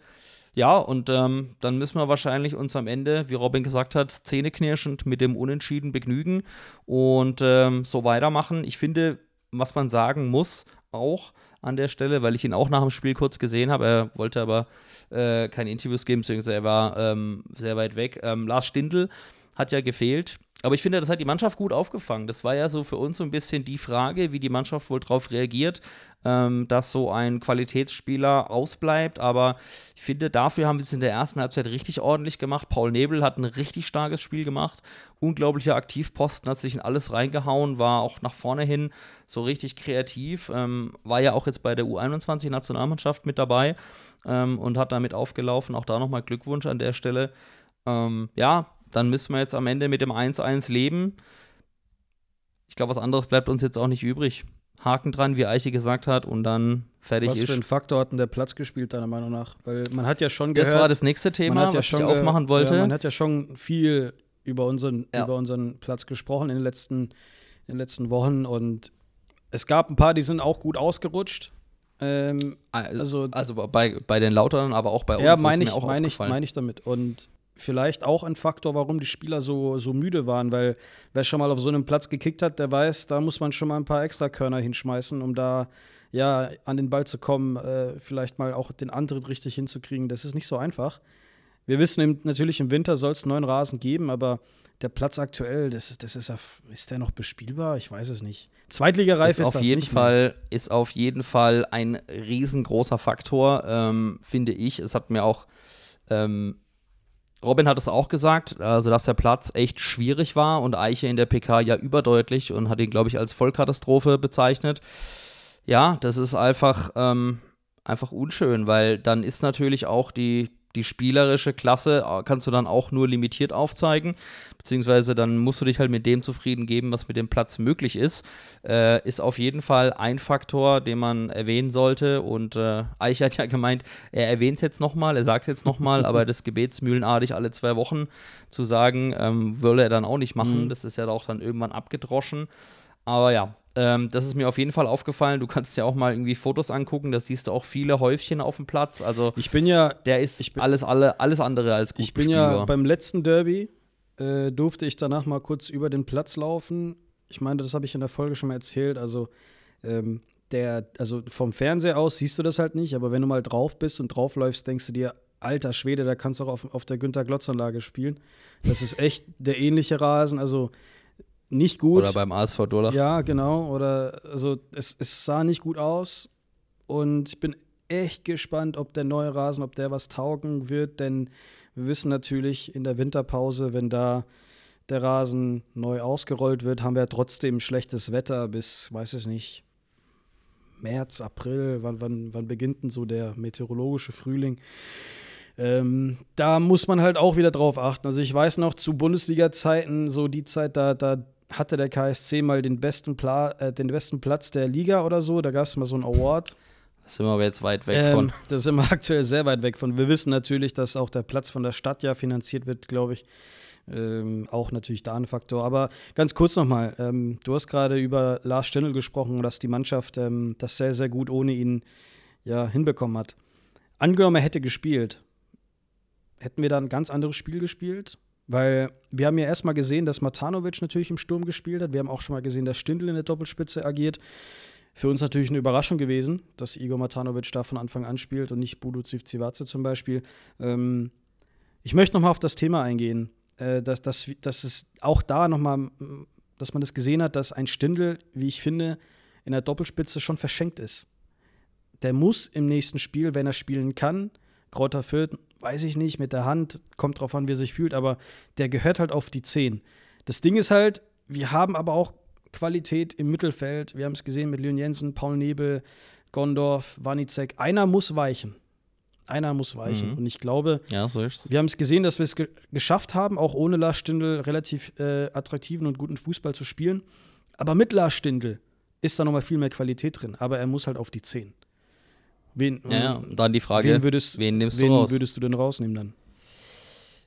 Ja, und ähm, dann müssen wir wahrscheinlich uns am Ende, wie Robin gesagt hat, zähneknirschend mit dem Unentschieden begnügen und ähm, so weitermachen. Ich finde, was man sagen muss, auch an der Stelle, weil ich ihn auch nach dem Spiel kurz gesehen habe, er wollte aber äh, keine Interviews geben, beziehungsweise er war ähm, sehr weit weg. Ähm, Lars Stindl hat ja gefehlt. Aber ich finde, das hat die Mannschaft gut aufgefangen. Das war ja so für uns so ein bisschen die Frage, wie die Mannschaft wohl darauf reagiert, ähm, dass so ein Qualitätsspieler ausbleibt. Aber ich finde, dafür haben wir es in der ersten Halbzeit richtig ordentlich gemacht. Paul Nebel hat ein richtig starkes Spiel gemacht. Unglaublicher Aktivposten, hat sich in alles reingehauen, war auch nach vorne hin so richtig kreativ. Ähm, war ja auch jetzt bei der U21-Nationalmannschaft mit dabei ähm, und hat damit aufgelaufen. Auch da nochmal Glückwunsch an der Stelle. Ähm, ja, dann müssen wir jetzt am Ende mit dem 1-1 leben. Ich glaube, was anderes bleibt uns jetzt auch nicht übrig. Haken dran, wie Eiche gesagt hat, und dann fertig Was ist. für einen Faktor hat denn der Platz gespielt, deiner Meinung nach? Weil man hat ja schon gehört. das war das nächste Thema, ja was ich aufmachen wollte. Ja, man hat ja schon viel über unseren, Ja. über unseren Platz gesprochen in den, letzten, in den letzten Wochen und es gab ein paar, die sind auch gut ausgerutscht. Ähm, also, also- bei, bei den Lautern, aber auch bei uns ja, meine ich, auch meine ich, meine ich damit. Und vielleicht auch ein Faktor, warum die Spieler so, so müde waren, weil wer schon mal auf so einem Platz gekickt hat, der weiß, da muss man schon mal ein paar extra Körner hinschmeißen, um da ja an den Ball zu kommen, äh, vielleicht mal auch den Antritt richtig hinzukriegen. Das ist nicht so einfach. Wir wissen im, natürlich, im Winter soll es neuen Rasen geben, aber der Platz aktuell, das ist, das ist, ist der noch bespielbar? Ich weiß es nicht. Zweitligareif ist, ist auf das jeden nicht mehr. Fall ist auf jeden Fall ein riesengroßer Faktor, ähm, finde ich. Es hat mir auch ähm, Robin hat es auch gesagt, also dass der Platz echt schwierig war und Eiche in der PK ja überdeutlich und hat ihn, glaube ich, als Vollkatastrophe bezeichnet. Ja, das ist einfach, ähm, einfach unschön, weil dann ist natürlich auch die, die spielerische Klasse, äh, kannst du dann auch nur limitiert aufzeigen, beziehungsweise dann musst du dich halt mit dem zufrieden geben, was mit dem Platz möglich ist. Äh, ist auf jeden Fall ein Faktor, den man erwähnen sollte und äh, Eiche hat ja gemeint, er erwähnt es jetzt nochmal, er sagt es jetzt nochmal, aber das gebetsmühlenartig alle zwei Wochen zu sagen, ähm, würde er dann auch nicht machen. Das ist ja auch dann irgendwann abgedroschen. Aber ja, ähm, das ist mir auf jeden Fall aufgefallen. Du kannst ja auch mal irgendwie Fotos angucken, da siehst du auch viele Häufchen auf dem Platz. Also Ich bin ja der ist ich bin- alles, alle, alles andere als gut Ich bin ja bespielbar. beim letzten Derby, äh, durfte ich danach mal kurz über den Platz laufen. Ich meine, das habe ich in der Folge schon mal erzählt. Also, ähm, der, also vom Fernseher aus siehst du das halt nicht, aber wenn du mal drauf bist und draufläufst, denkst du dir, alter Schwede, da kannst du auch auf, auf der Günter-Glotz-Anlage spielen. Das ist echt der ähnliche Rasen, also nicht gut. Oder beim ASV Durlach. Ja, genau. Oder also es, es sah nicht gut aus. Und ich bin echt gespannt, ob der neue Rasen, ob der was taugen wird, denn wir wissen natürlich in der Winterpause, wenn da der Rasen neu ausgerollt wird, haben wir trotzdem schlechtes Wetter bis, weiß ich nicht, März, April, wann, wann, wann beginnt denn so der meteorologische Frühling? Ähm, da muss man halt auch wieder drauf achten. Also ich weiß noch zu Bundesliga-Zeiten, so die Zeit, da, da hatte der KSC mal den besten, Pla äh, den besten Platz der Liga oder so. Da gab es mal so einen Award. Da sind wir aber jetzt weit weg Ähm, von. da sind wir aktuell sehr weit weg von. Wir wissen natürlich, dass auch der Platz von der Stadt ja finanziert wird, glaube ich. Ähm, auch natürlich da ein Faktor. Aber ganz kurz nochmal, ähm, du hast gerade über Lars Stindl gesprochen, dass die Mannschaft ähm, das sehr, sehr gut ohne ihn ja, hinbekommen hat. Angenommen, er hätte gespielt, hätten wir da ein ganz anderes Spiel gespielt? Weil wir haben ja erstmal gesehen, dass Matanovic natürlich im Sturm gespielt hat. Wir haben auch schon mal gesehen, dass Stindl in der Doppelspitze agiert. Für uns natürlich eine Überraschung gewesen, dass Igor Matanovic da von Anfang an spielt und nicht Budu Zivcivace zum Beispiel. Ähm, ich möchte noch mal auf das Thema eingehen, äh, dass, dass, dass es auch da noch mal mm, dass man das gesehen hat, dass ein Stindel, wie ich finde, in der Doppelspitze schon verschenkt ist. Der muss im nächsten Spiel, wenn er spielen kann, Kräuter Fürth, weiß ich nicht, mit der Hand, kommt drauf an, wie er sich fühlt, aber der gehört halt auf die 10. Das Ding ist halt, wir haben aber auch Qualität im Mittelfeld. Wir haben es gesehen mit Leon Jensen, Paul Nebel, Gondorf, Wanizek. Einer muss weichen. Einer muss weichen. Mhm. Und ich glaube, Ja, so wir haben es gesehen, dass wir es ge geschafft haben, auch ohne Lars Stindl relativ äh, attraktiven und guten Fußball zu spielen. Aber mit Lars Stindl ist da nochmal viel mehr Qualität drin. Aber er muss halt auf die 10. Wen, Ja, ja. Und dann die Frage, wen, würdest, wen nimmst wen du raus? würdest du denn rausnehmen dann?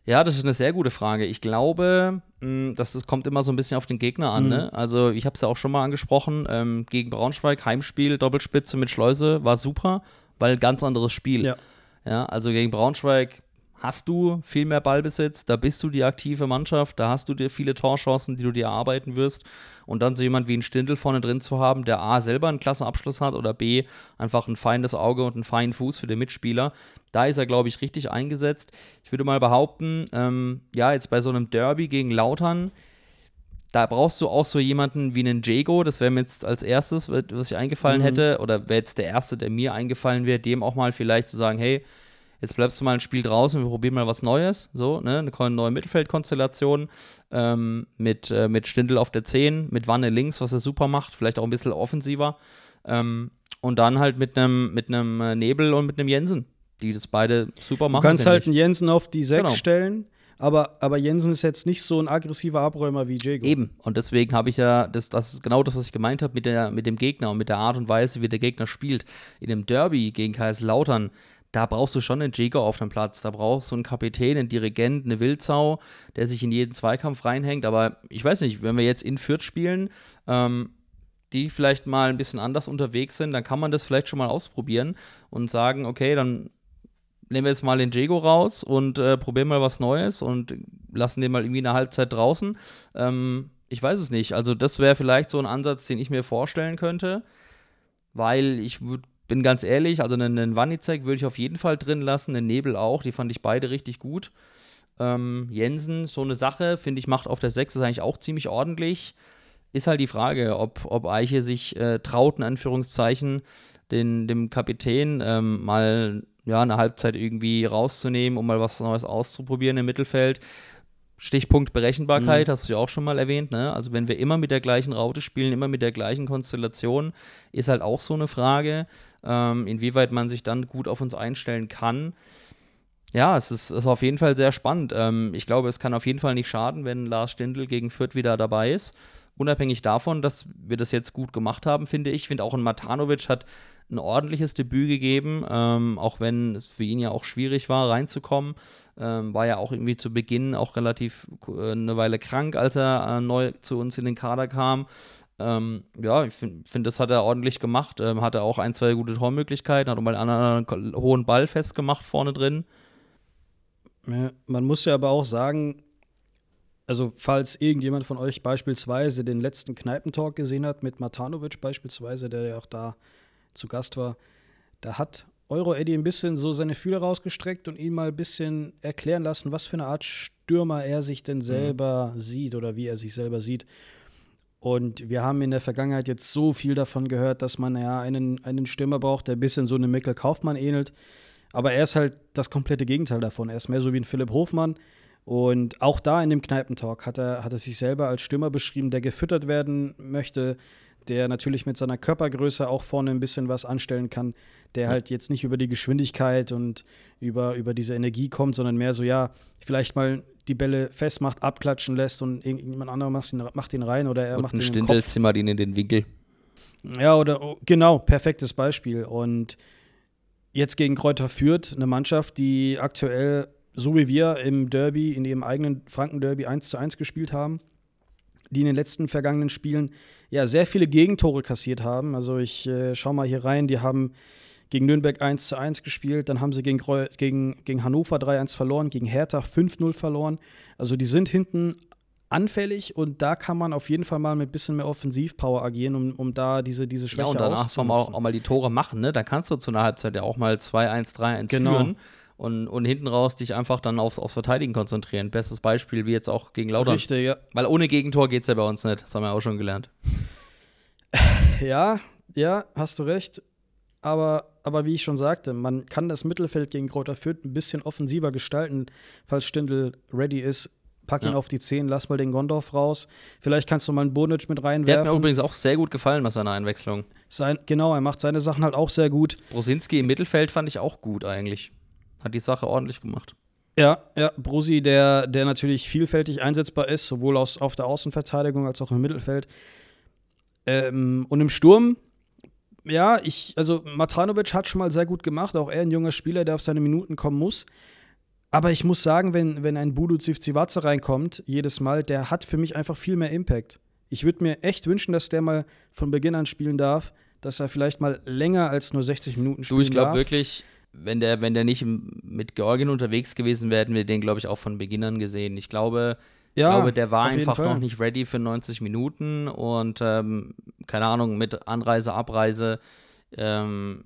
Ja, das ist eine sehr gute Frage. Ich glaube, mh, dass das kommt immer so ein bisschen auf den Gegner an. Mhm. Ne? Also ich habe es ja auch schon mal angesprochen. Ähm, gegen Braunschweig Heimspiel Doppelspitze mit Schleuse war super, weil ganz anderes Spiel. Ja. Ja, also gegen Braunschweig hast du viel mehr Ballbesitz, da bist du die aktive Mannschaft, da hast du dir viele Torchancen, die du dir erarbeiten wirst. Und dann so jemand wie ein Stindl vorne drin zu haben, der A selber einen klasse Abschluss hat oder B einfach ein feines Auge und einen feinen Fuß für den Mitspieler, da ist er, glaube ich, richtig eingesetzt. Ich würde mal behaupten, ähm, ja, jetzt bei so einem Derby gegen Lautern, da brauchst du auch so jemanden wie einen Jago, das wäre mir jetzt als erstes, was ich eingefallen Mhm. hätte, oder wäre jetzt der erste, der mir eingefallen wäre, dem auch mal vielleicht zu sagen, hey, jetzt bleibst du mal ein Spiel draußen, wir probieren mal was Neues, so, ne, eine neue Mittelfeldkonstellation ähm, mit, äh, mit Stindl auf der 10, mit Wanne links, was er super macht, vielleicht auch ein bisschen offensiver ähm, und dann halt mit einem mit äh, Nebel und mit einem Jensen, die das beide super machen. Du kannst halt einen Jensen auf die 6 Genau. stellen, aber, aber Jensen ist jetzt nicht so ein aggressiver Abräumer wie Jago. Eben. Und deswegen habe ich ja, das, das ist genau das, was ich gemeint habe mit, der, mit dem Gegner und mit der Art und Weise, wie der Gegner spielt. In dem Derby gegen Kaiserslautern, da brauchst du schon einen Jäger auf dem Platz. Da brauchst du einen Kapitän, einen Dirigent, eine Wildsau, der sich in jeden Zweikampf reinhängt. Aber ich weiß nicht, wenn wir jetzt in Fürth spielen, ähm, die vielleicht mal ein bisschen anders unterwegs sind, dann kann man das vielleicht schon mal ausprobieren und sagen, okay, dann nehmen wir jetzt mal den Jago raus und äh, probieren mal was Neues und lassen den mal irgendwie eine Halbzeit draußen. Ähm, ich weiß es nicht. Also das wäre vielleicht so ein Ansatz, den ich mir vorstellen könnte, weil ich würd, bin ganz ehrlich, also einen, einen Wanizek würde ich auf jeden Fall drin lassen, einen Nebel auch, die fand ich beide richtig gut. Ähm, Jensen, so eine Sache, finde ich, macht auf der 6 ist eigentlich auch ziemlich ordentlich. Ist halt die Frage, ob, ob Eiche sich äh, traut, in Anführungszeichen, den, dem Kapitän ähm, mal ja, eine Halbzeit irgendwie rauszunehmen, um mal was Neues auszuprobieren im Mittelfeld. Stichpunkt Berechenbarkeit, hast du ja auch schon mal erwähnt, ne? Also wenn wir immer mit der gleichen Raute spielen, immer mit der gleichen Konstellation, ist halt auch so eine Frage, ähm, inwieweit man sich dann gut auf uns einstellen kann. Ja, es ist, ist auf jeden Fall sehr spannend. Ähm, ich glaube, es kann auf jeden Fall nicht schaden, wenn Lars Stindl gegen Fürth wieder dabei ist. Unabhängig davon, dass wir das jetzt gut gemacht haben, finde ich. Ich finde auch ein Matanovic hat ein ordentliches Debüt gegeben, ähm, auch wenn es für ihn ja auch schwierig war, reinzukommen. Ähm, war ja auch irgendwie zu Beginn auch relativ äh, eine Weile krank, als er äh, neu zu uns in den Kader kam. Ähm, ja, ich finde, find, das hat er ordentlich gemacht. Ähm, hatte auch ein, zwei gute Tormöglichkeiten, hat auch mal einen anderen hohen Ball festgemacht vorne drin. Ja, man muss ja aber auch sagen, also falls irgendjemand von euch beispielsweise den letzten Kneipentalk gesehen hat mit Matanovic beispielsweise, der ja auch da zu Gast war, da hat Euro Eddie ein bisschen so seine Fühler rausgestreckt und ihn mal ein bisschen erklären lassen, was für eine Art Stürmer er sich denn selber sieht oder wie er sich selber sieht. Und wir haben in der Vergangenheit jetzt so viel davon gehört, dass man ja einen, einen Stürmer braucht, der ein bisschen so einem Mikkel Kaufmann ähnelt. Aber er ist halt das komplette Gegenteil davon. Er ist mehr so wie ein Philipp Hofmann. Und auch da in dem Kneipentalk hat er, hat er sich selber als Stürmer beschrieben, der gefüttert werden möchte, der natürlich mit seiner Körpergröße auch vorne ein bisschen was anstellen kann, der halt jetzt nicht über die Geschwindigkeit und über, über diese Energie kommt, sondern mehr so, ja, vielleicht mal die Bälle festmacht, abklatschen lässt und irgendjemand anderer macht ihn, macht ihn rein oder er Und macht ein ihn im Stindel zimmert ihn in den Winkel. Ja, oder oh, genau, perfektes Beispiel. Und jetzt gegen Kräuter führt eine Mannschaft, die aktuell, so wie wir im Derby, in ihrem eigenen Franken-Derby 1 zu 1 gespielt haben, die in den letzten vergangenen Spielen ja sehr viele Gegentore kassiert haben. Also ich äh, schau mal hier rein, die haben gegen Nürnberg 1 zu 1 gespielt, dann haben sie gegen, gegen, gegen Hannover 3-1 verloren, gegen Hertha 5-0 verloren. Also die sind hinten anfällig und da kann man auf jeden Fall mal mit ein bisschen mehr Offensivpower agieren, um, um da diese, diese Schwäche Ja, und danach soll man auch, auch mal die Tore machen, ne? Da kannst du zu einer Halbzeit ja auch mal 2-1, 3-1 Genau. führen und, und hinten raus dich einfach dann aufs, aufs Verteidigen konzentrieren. Bestes Beispiel wie jetzt auch gegen Lautern. Richtig, ja. Weil ohne Gegentor geht es ja bei uns nicht. Das haben wir auch schon gelernt. Ja, ja, hast du recht. Aber, aber wie ich schon sagte, man kann das Mittelfeld gegen Kräuter Fürth ein bisschen offensiver gestalten, falls Stindl ready ist. Pack ihn Ja. auf die 10, lass mal den Gondorf raus. Vielleicht kannst du mal einen Bonic mit Der hat mir reinwerfen. übrigens auch sehr gut gefallen bei seiner Einwechslung. Sein, genau, er macht seine Sachen halt auch sehr gut. Brosinski im Mittelfeld fand ich auch gut eigentlich. Hat die Sache ordentlich gemacht. Ja, ja, Brusi, der, der natürlich vielfältig einsetzbar ist, sowohl aus, auf der Außenverteidigung als auch im Mittelfeld. Ähm, und im Sturm, ja, ich, also Matanovic hat schon mal sehr gut gemacht, auch er ein junger Spieler, der auf seine Minuten kommen muss. Aber ich muss sagen, wenn, wenn ein Budu Zivzivatze reinkommt, jedes Mal, der hat für mich einfach viel mehr Impact. Ich würde mir echt wünschen, dass der mal von Beginn an spielen darf, dass er vielleicht mal länger als nur 60 Minuten spielen Du, ich glaube darf. wirklich, wenn der, wenn der nicht mit Georgien unterwegs gewesen wäre, hätten wir den, glaube ich, auch von Beginn an gesehen. Ich glaube, ja, ich glaube, der war einfach noch nicht ready für 90 Minuten und ähm, keine Ahnung, mit Anreise, Abreise. Ähm,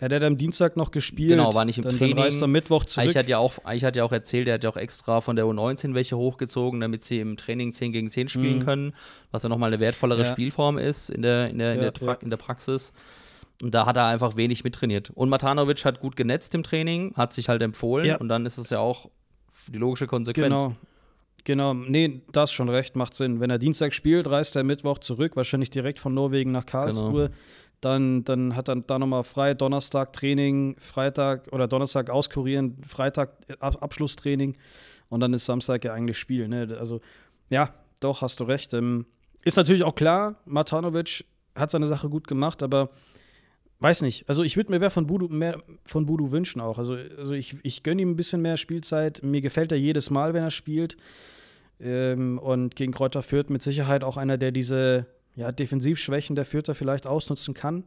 Ja, der hat am Dienstag noch gespielt. Genau, war nicht im dann, Training. Dann reist er Mittwoch zurück. Eich hat ja auch, Eich hat ja auch erzählt, er hat ja auch extra von der U19 welche hochgezogen, damit sie im Training 10 gegen 10 spielen Mhm. können, was ja nochmal eine wertvollere Ja. Spielform ist in der, in der, in, Ja, der in der Praxis. Und da hat er einfach wenig mittrainiert. Und Matanovic hat gut genetzt im Training, hat sich halt empfohlen und dann ist es ja auch die logische Konsequenz. Genau. Genau, nee, das schon recht, macht Sinn. Wenn er Dienstag spielt, reist er Mittwoch zurück, wahrscheinlich direkt von Norwegen nach Karlsruhe. Genau. Dann, dann hat er da nochmal frei, Donnerstag Training, Freitag oder Donnerstag auskurieren, Freitag Ab Abschlusstraining und dann ist Samstag ja eigentlich Spiel. Ne? Also, ja, doch, hast du recht. Ähm, ist natürlich auch klar, Matanovic hat seine Sache gut gemacht, aber weiß nicht. Also, ich würde mir mehr von Budu, mehr von Budu wünschen auch. Also, also ich, ich gönne ihm ein bisschen mehr Spielzeit. Mir gefällt er jedes Mal, wenn er spielt. Ähm, und gegen Kräuter Fürth mit Sicherheit auch einer, der diese ja, Defensivschwächen der Fürther vielleicht ausnutzen kann.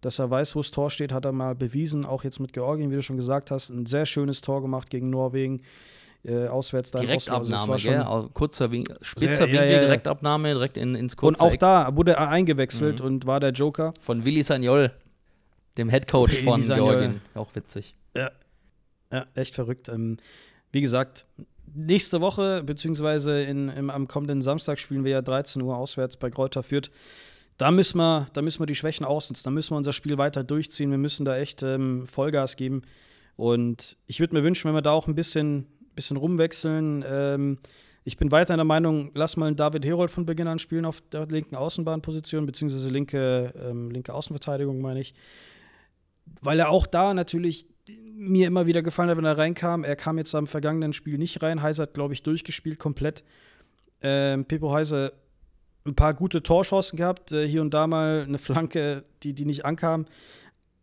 Dass er weiß, wo das Tor steht, hat er mal bewiesen. Auch jetzt mit Georgien, wie du schon gesagt hast, ein sehr schönes Tor gemacht gegen Norwegen. Äh, auswärts da Oslo. Also Direktabnahme, war schon- gell? Kurzer Win spitzer Sehr- ja, Winkel, ja, ja. Direktabnahme, direkt in, ins Und kurze auch Eck da wurde er eingewechselt Mhm. und war der Joker. von Willi Sagnol, dem Headcoach Willi von. Georgien. Auch witzig. Ja, echt verrückt. Ähm, wie gesagt, nächste Woche, beziehungsweise in, im, am kommenden Samstag spielen wir ja 13 Uhr auswärts bei Kräuter Fürth. Da müssen, wir, da müssen wir die Schwächen ausnutzen. Da müssen wir unser Spiel weiter durchziehen. Wir müssen da echt ähm, Vollgas geben. Und ich würde mir wünschen, wenn wir da auch ein bisschen, bisschen rumwechseln. Ähm, ich bin weiter in der Meinung, lass mal einen David Herold von Beginn an spielen auf der linken Außenbahnposition, beziehungsweise linke, ähm, linke Außenverteidigung, meine ich. Weil er auch da natürlich mir immer wieder gefallen hat, wenn er reinkam. Er kam jetzt am vergangenen Spiel nicht rein. Heiser hat, glaube ich, durchgespielt komplett. Ähm, Pepo Heiser ein paar gute Torchancen gehabt, äh, hier und da mal eine Flanke, die, die nicht ankam.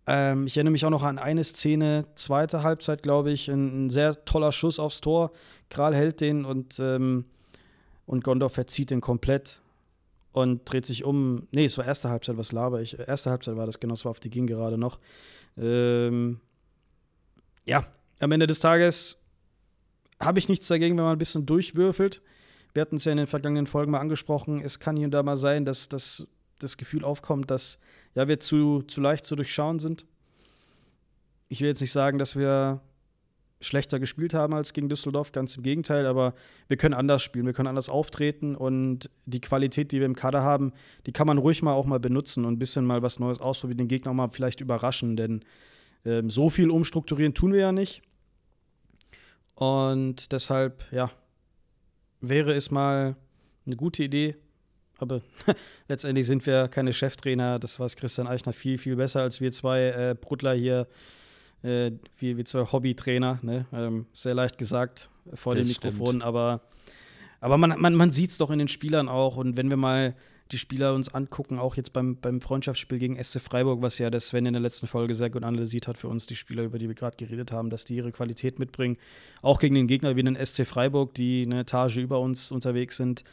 Ähm, ich erinnere mich auch noch an eine Szene, zweite Halbzeit, glaube ich, ein, ein sehr toller Schuss aufs Tor. Kral hält den und, ähm, und Gondorf verzieht den komplett und dreht sich um. Nee, es war erste Halbzeit, was laber ich? Erste Halbzeit war das, genau, es war auf die ging gerade noch. Ähm, ja, am Ende des Tages habe ich nichts dagegen, wenn man ein bisschen durchwürfelt. Wir hatten es ja in den vergangenen Folgen mal angesprochen. Es kann hier und da mal sein, dass, dass das Gefühl aufkommt, dass ja, wir zu, zu leicht zu durchschauen sind. Ich will jetzt nicht sagen, dass wir schlechter gespielt haben als gegen Düsseldorf, ganz im Gegenteil, aber wir können anders spielen, wir können anders auftreten und die Qualität, die wir im Kader haben, die kann man ruhig mal auch mal benutzen und ein bisschen mal was Neues ausprobieren, den Gegner auch mal vielleicht überraschen, denn ähm, so viel umstrukturieren tun wir ja nicht. Und deshalb, ja, wäre es mal eine gute Idee. Aber letztendlich sind wir keine Cheftrainer. Das weiß Christian Eichner viel, viel besser als wir zwei äh, Brudler hier, äh, wie, wie zwei Hobbytrainer. Ne? Ähm, sehr leicht gesagt vor Das dem stimmt. Mikrofon. Aber, aber man, man, man sieht es doch in den Spielern auch. Und wenn wir mal die Spieler uns angucken, auch jetzt beim, beim Freundschaftsspiel gegen SC Freiburg, was ja der Sven in der letzten Folge sehr gut analysiert hat für uns, die Spieler, über die wir gerade geredet haben, dass die ihre Qualität mitbringen. Auch gegen den Gegner wie den SC Freiburg, die eine Etage über uns unterwegs sind.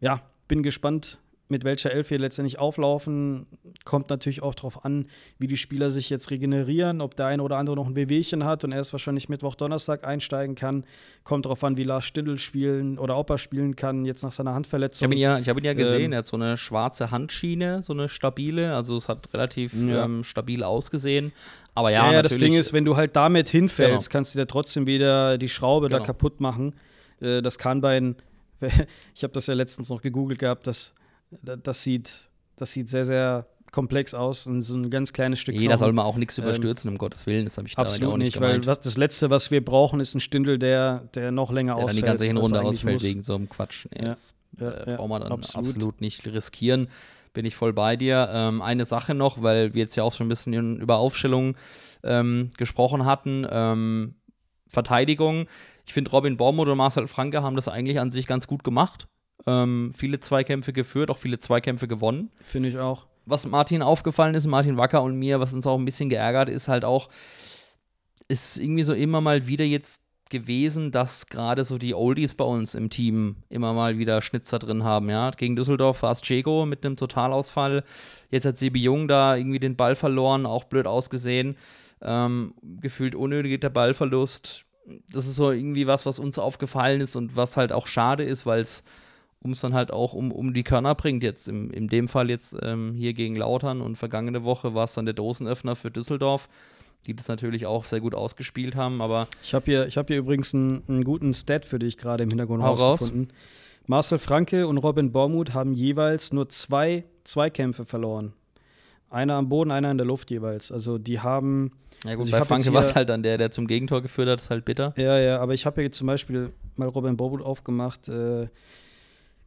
Ja, bin gespannt, mit welcher Elf wir letztendlich auflaufen, kommt natürlich auch darauf an, wie die Spieler sich jetzt regenerieren, ob der eine oder andere noch ein Wehwehchen hat und erst wahrscheinlich Mittwoch, Donnerstag einsteigen kann. Kommt darauf an, wie Lars Stindl spielen oder ob er spielen kann, jetzt nach seiner Handverletzung. Ich habe ihn, ja, ich hab ihn ja gesehen, Ähm, er hat so eine schwarze Handschiene, so eine stabile, also es hat relativ Ja. ähm, stabil ausgesehen. Aber ja, Ja, ja, das Ding ist, wenn du halt damit hinfällst, Genau. kannst du dir trotzdem wieder die Schraube da Genau. kaputt machen. Äh, das Kahnbein, ich habe das ja letztens noch gegoogelt gehabt, das, das, sieht, das sieht sehr, sehr komplex aus. Und so ein ganz kleines Stück Nee, da soll man auch nichts überstürzen, um Gottes Willen, das habe ich da Absolut auch nicht, nicht weil was, das Letzte, was wir brauchen, ist ein Stindel, der, der noch länger der dann ausfällt. die ganze Hinrunde eigentlich ausfällt muss. wegen so einem Quatsch. Nee, Ja. Das Ja, äh, ja, braucht man dann absolut. absolut. nicht riskieren. Bin ich voll bei dir. Ähm, eine Sache noch, weil wir jetzt ja auch schon ein bisschen über Aufstellungen ähm, gesprochen hatten. Ähm, Verteidigung. Ich finde, Robin Bormuth und Marcel Franke haben das eigentlich an sich ganz gut gemacht. Ähm, viele Zweikämpfe geführt, auch viele Zweikämpfe gewonnen Finde ich auch. Was Martin aufgefallen ist, Martin Wacker und mir, was uns auch ein bisschen geärgert, ist halt auch, ist irgendwie so immer mal wieder jetzt gewesen, dass gerade so die Oldies bei uns im Team immer mal wieder Schnitzer drin haben, ja. Gegen Düsseldorf war es Cego mit einem Totalausfall. Jetzt hat Sebi Jung da irgendwie den Ball verloren, auch blöd ausgesehen. Ähm, gefühlt unnötig der Ballverlust. Das ist so irgendwie was, was uns aufgefallen ist und was halt auch schade ist, weil es um es dann halt auch um, um die Körner bringt. Jetzt im, in dem Fall jetzt ähm, hier gegen Lautern und vergangene Woche war es dann der Dosenöffner für Düsseldorf, die das natürlich auch sehr gut ausgespielt haben, aber Ich habe hier, ich hab hier übrigens einen, einen guten Stat für dich gerade im Hintergrund rausgefunden. Marcel Franke und Robin Bormuth haben jeweils nur zwei Zweikämpfe verloren. Einer am Boden, einer in der Luft jeweils. Also die haben. ja gut, Also bei Franke war es halt dann der, der zum Gegentor geführt hat, ist halt bitter. Ja, ja, aber ich habe hier zum Beispiel mal Robin Bormuth aufgemacht. Äh,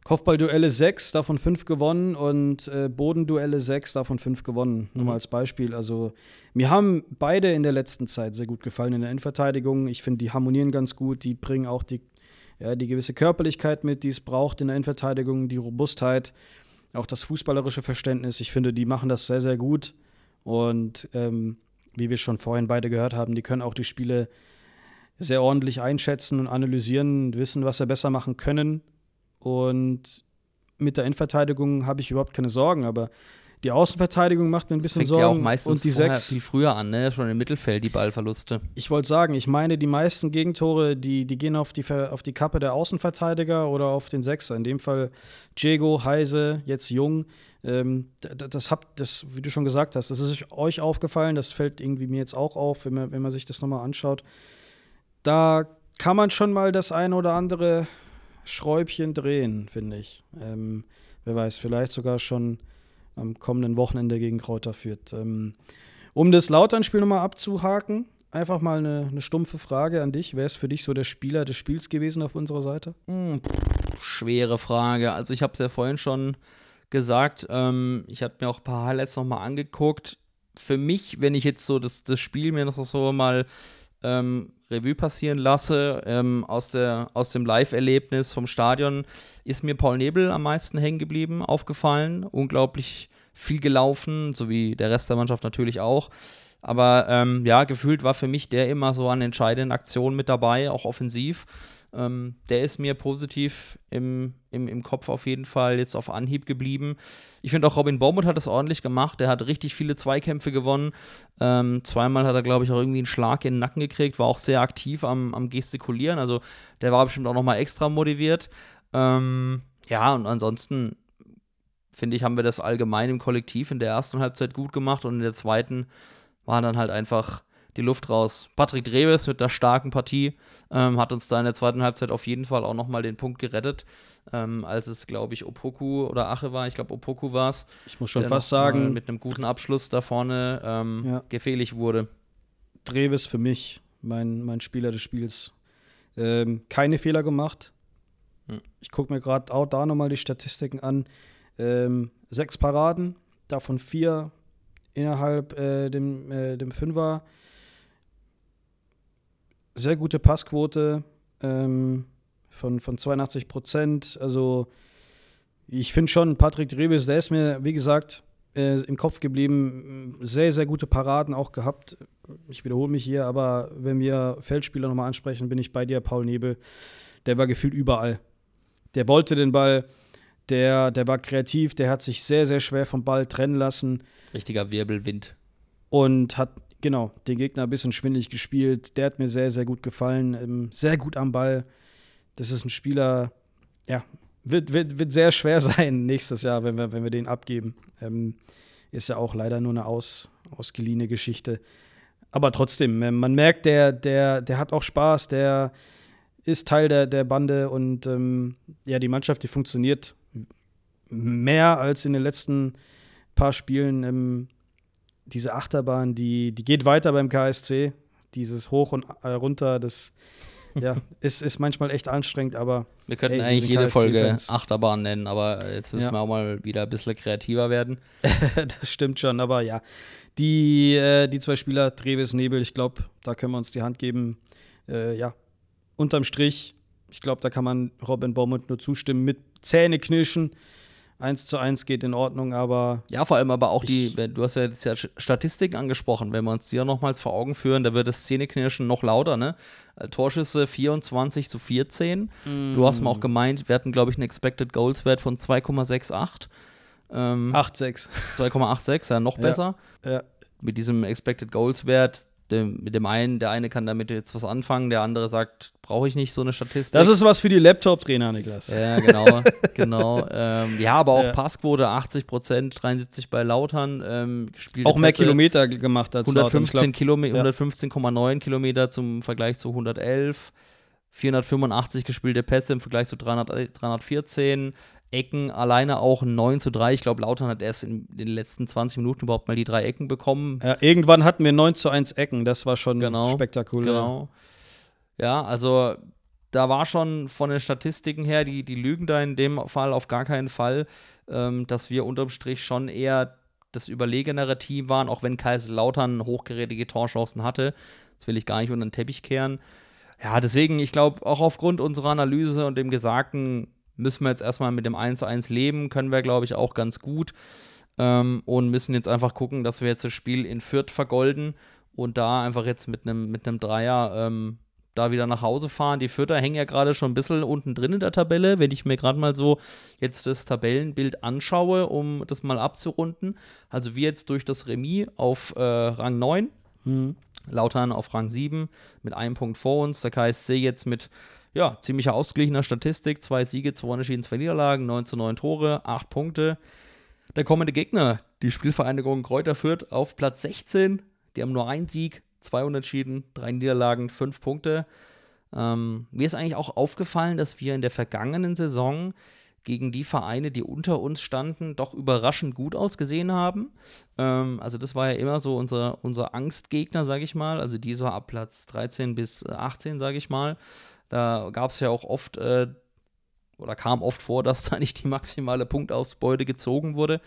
Kopfballduelle 6, davon 5 gewonnen und äh, Bodenduelle 6, davon 5 gewonnen. Nur mal als Beispiel. Also, mir haben beide in der letzten Zeit sehr gut gefallen in der Innenverteidigung. Ich finde, die harmonieren ganz gut. Die bringen auch die, ja, die gewisse Körperlichkeit mit, die es braucht in der Innenverteidigung, die Robustheit, auch das fußballerische Verständnis. Ich finde, die machen das sehr, sehr gut. Und ähm, wie wir schon vorhin beide gehört haben, die können auch die Spiele sehr ordentlich einschätzen und analysieren, wissen, was sie besser machen können. Und mit der Innenverteidigung habe ich überhaupt keine Sorgen, aber die Außenverteidigung macht mir ein Das bisschen fängt ja auch Sorgen. meistens und die vorher sechs, viel früher an, ne? Schon im Mittelfeld die Ballverluste. ich wollte sagen, ich meine, die meisten Gegentore, die, die gehen auf die, auf die Kappe der Außenverteidiger oder auf den Sechser. In dem Fall Diego, Heise, jetzt Jung. Ähm, d- d- das habt, das, wie du schon gesagt hast, das ist euch aufgefallen, das fällt irgendwie mir jetzt auch auf, wenn man, wenn man sich das nochmal anschaut. Da kann man schon mal das ein oder andere Schräubchen drehen, finde ich. Ähm, wer weiß, vielleicht sogar schon am kommenden Wochenende gegen Kräuter führt. Ähm, um das Lautern-Spiel nochmal abzuhaken, einfach mal eine, eine stumpfe Frage an dich. Wer ist für dich so der Spieler des Spiels gewesen auf unserer Seite? Hm, schwere Frage. Also ich habe es ja vorhin schon gesagt, ähm, ich habe mir auch ein paar Highlights nochmal angeguckt. Für mich, wenn ich jetzt so das, das Spiel mir noch so mal ähm, Revue passieren lasse, ähm, aus, der, aus dem Live-Erlebnis vom Stadion, ist mir Paul Nebel am meisten hängen geblieben, aufgefallen. Unglaublich viel gelaufen, so wie der Rest der Mannschaft natürlich auch. Aber ähm, ja, gefühlt war für mich der immer so an entscheidenden Aktionen mit dabei, auch offensiv. Ähm, der ist mir positiv im, im, im Kopf auf jeden Fall jetzt auf Anhieb geblieben. Ich finde auch Robin Bormuth hat das ordentlich gemacht. Der hat richtig viele Zweikämpfe gewonnen. Ähm, zweimal hat er, glaube ich, auch irgendwie einen Schlag in den Nacken gekriegt, war auch sehr aktiv am, am Gestikulieren. Also der war bestimmt auch nochmal extra motiviert. Ähm, ja, und ansonsten finde ich, haben wir das allgemein im Kollektiv in der ersten Halbzeit gut gemacht und in der zweiten war dann halt einfach die Luft raus. Patrick Dreves mit der starken Partie ähm, hat uns da in der zweiten Halbzeit auf jeden Fall auch nochmal den Punkt gerettet, ähm, als es, glaube ich, Opoku oder Ache war. Ich glaube, Opoku war es. Ich muss schon fast sagen, Mit einem guten Abschluss da vorne ähm, Ja. gefährlich wurde. Dreves für mich, mein, mein Spieler des Spiels. Ähm, keine Fehler gemacht. Hm. Ich gucke mir gerade auch da nochmal die Statistiken an. Ähm, sechs Paraden, davon vier innerhalb äh, dem, äh, dem Fünfer. Sehr gute Passquote ähm, von, von 82 Prozent. Also ich finde schon, Patrick Dreves, der ist mir, wie gesagt, äh, im Kopf geblieben. Sehr, sehr gute Paraden auch gehabt. Ich wiederhole mich hier, aber wenn wir Feldspieler nochmal ansprechen, bin ich bei dir, Paul Nebel. Der war gefühlt überall. Der wollte den Ball, Der, der war kreativ, der hat sich sehr, sehr schwer vom Ball trennen lassen. Richtiger Wirbelwind. Und hat, genau, den Gegner ein bisschen schwindlig gespielt. Der hat mir sehr, sehr gut gefallen. Ähm, sehr gut am Ball. Das ist ein Spieler, ja, wird, wird, wird sehr schwer sein nächstes Jahr, wenn wir, wenn wir den abgeben. Ähm, ist ja auch leider nur eine aus, ausgeliehene Geschichte. Aber trotzdem, ähm, man merkt, der, der, der hat auch Spaß, der ist Teil der, der Bande und ähm, ja, die Mannschaft, die funktioniert mehr als in den letzten paar Spielen. Ähm, diese Achterbahn, die, die geht weiter beim KSC. Dieses Hoch und äh, runter, das ja, ist, ist manchmal echt anstrengend, aber. Wir könnten hey, eigentlich jede Folge Achterbahn nennen, aber jetzt müssen ja. wir auch mal wieder ein bisschen kreativer werden. das stimmt schon, aber ja. Die, äh, die zwei Spieler, Treves, Nebel, ich glaube, da können wir uns die Hand geben. Äh, ja, unterm Strich, ich glaube, da kann man Robin Baumund nur zustimmen, mit Zähne knirschen. 1 zu 1 geht in Ordnung, aber. Ja, vor allem aber auch die, du hast ja jetzt ja Statistiken angesprochen, wenn wir uns die ja nochmals vor Augen führen, da wird das Zähneknirschen noch lauter, ne? Äh, Torschüsse 24 zu 14. Mm. Du hast mal auch gemeint, wir hatten, glaube ich, einen Expected Goals Wert von 2,68. Ähm, 8,6. 2,86, ja, noch besser. Ja. Mit diesem Expected Goals Wert dem, mit dem einen, der eine kann damit jetzt was anfangen, der andere sagt, brauche ich nicht so eine Statistik. Das ist was für die Laptop-Trainer, Niklas. Ja, genau, genau. Ähm, ja, aber auch ja. Passquote 80 Prozent, 73 bei Lautern. Ähm, auch mehr Pässe, Kilometer gemacht als 115 Kilometer, ja. 115,9 Kilometer zum Vergleich zu 111. 485 gespielte Pässe im Vergleich zu 300, 314. Ecken alleine auch 9 zu 3. Ich glaube, Lautern hat erst in den letzten 20 Minuten überhaupt mal die drei Ecken bekommen. Ja, irgendwann hatten wir 9 zu 1 Ecken. Das war schon genau, spektakulär. Genau. Ja, also da war schon von den Statistiken her, die, die lügen da in dem Fall auf gar keinen Fall, ähm, dass wir unterm Strich schon eher das überlegenere Team waren, auch wenn Kaiserslautern hochgerätige Torchancen hatte. Das will ich gar nicht unter den Teppich kehren. Ja, deswegen, ich glaube, auch aufgrund unserer Analyse und dem Gesagten müssen wir jetzt erstmal mit dem 1-1 leben, können wir, glaube ich, auch ganz gut. Ähm, und müssen jetzt einfach gucken, dass wir jetzt das Spiel in Fürth vergolden und da einfach jetzt mit einem mit Dreier ähm, da wieder nach Hause fahren. Die Fürther hängen ja gerade schon ein bisschen unten drin in der Tabelle. Wenn ich mir gerade mal so jetzt das Tabellenbild anschaue, um das mal abzurunden. Also wir jetzt durch das Remis auf äh, Rang 9. Mhm. Lautern auf Rang 7 mit einem Punkt vor uns. Der KSC jetzt mit ja, ziemlich ausgeglichener Statistik. Zwei Siege, zwei Unentschieden, zwei Niederlagen, 9 zu 9 Tore, 8 Punkte. Der kommende Gegner, die Spielvereinigung Kräuter Fürth auf Platz 16. Die haben nur einen Sieg, zwei Unentschieden, drei Niederlagen, fünf Punkte. Ähm, mir ist eigentlich auch aufgefallen, dass wir in der vergangenen Saison gegen die Vereine, die unter uns standen, doch überraschend gut ausgesehen haben. Ähm, also das war ja immer so unser, unser Angstgegner, sage ich mal. Also die so ab Platz 13 bis 18, sage ich mal. Da gab es ja auch oft äh, oder kam oft vor, dass da nicht die maximale Punktausbeute gezogen wurde.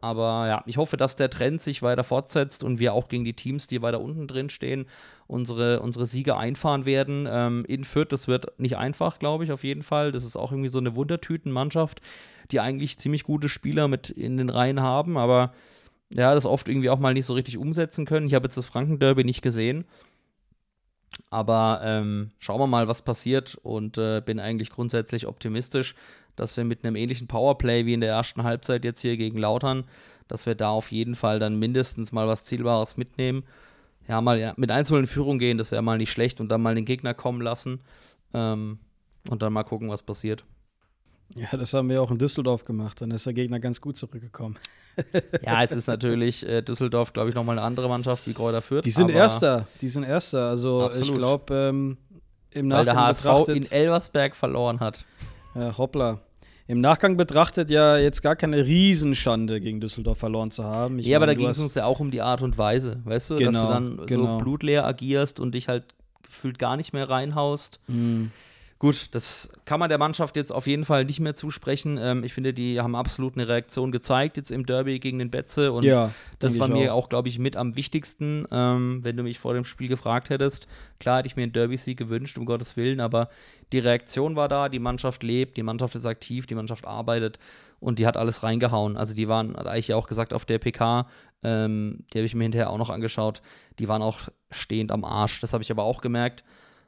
Aber ja, ich hoffe, dass der Trend sich weiter fortsetzt und wir auch gegen die Teams, die weiter unten drin stehen, unsere, unsere Siege einfahren werden. Ähm, in Fürth, das wird nicht einfach, glaube ich, auf jeden Fall. Das ist auch irgendwie so eine Wundertütenmannschaft, die eigentlich ziemlich gute Spieler mit in den Reihen haben, aber ja, das oft irgendwie auch mal nicht so richtig umsetzen können. Ich habe jetzt das Franken-Derby nicht gesehen. Aber ähm, schauen wir mal, was passiert und äh, bin eigentlich grundsätzlich optimistisch, dass wir mit einem ähnlichen Powerplay wie in der ersten Halbzeit jetzt hier gegen Lautern, dass wir da auf jeden Fall dann mindestens mal was Zielbares mitnehmen. Ja, mal mit 1 in Führung gehen, das wäre mal nicht schlecht und dann mal den Gegner kommen lassen ähm, und dann mal gucken, was passiert. Ja, das haben wir auch in Düsseldorf gemacht. Dann ist der Gegner ganz gut zurückgekommen. ja, es ist natürlich äh, Düsseldorf, glaube ich, nochmal eine andere Mannschaft wie Kräuter Fürth. Die sind Erster. Die sind Erster. Also absolut. ich glaube, ähm, im Nachgang Weil der HSV in Elversberg verloren hat. Ja, hoppla. Im Nachgang betrachtet ja jetzt gar keine Riesenschande gegen Düsseldorf verloren zu haben. Ich ja, meine, aber da ging es uns ja auch um die Art und Weise, weißt du, genau, dass du genau, dann genau. so blutleer agierst und dich halt gefühlt gar nicht mehr reinhaust. Mhm. Gut, das kann man der Mannschaft jetzt auf jeden Fall nicht mehr zusprechen. Ähm, ich finde, die haben absolut eine Reaktion gezeigt jetzt im Derby gegen den Betze und ja, das war mir auch, auch glaube ich, mit am wichtigsten, ähm, wenn du mich vor dem Spiel gefragt hättest. Klar hätte ich mir einen Derby-Sieg gewünscht, um Gottes Willen, aber die Reaktion war da, die Mannschaft lebt, die Mannschaft ist aktiv, die Mannschaft arbeitet und die hat alles reingehauen. Also die waren, hat eigentlich auch gesagt auf der PK, ähm, die habe ich mir hinterher auch noch angeschaut, die waren auch stehend am Arsch. Das habe ich aber auch gemerkt.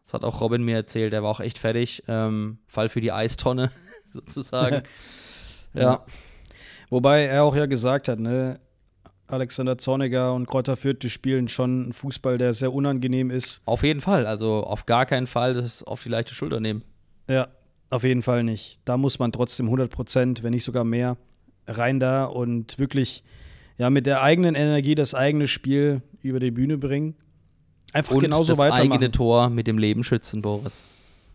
Das hat auch Robin mir erzählt, der war auch echt fertig. Ähm, Fall für die Eistonne sozusagen. Ja. Wobei er auch ja gesagt hat, ne, Alexander Zorniger und Kräuter Fürth, die spielen schon einen Fußball, der sehr unangenehm ist. Auf jeden Fall. Also auf gar keinen Fall das auf die leichte Schulter nehmen. Ja, auf jeden Fall nicht. Da muss man trotzdem 100 Prozent, wenn nicht sogar mehr, rein da und wirklich ja, mit der eigenen Energie das eigene Spiel über die Bühne bringen. Einfach Und genauso das weitermachen. eigene Tor mit dem Leben schützen, Boris.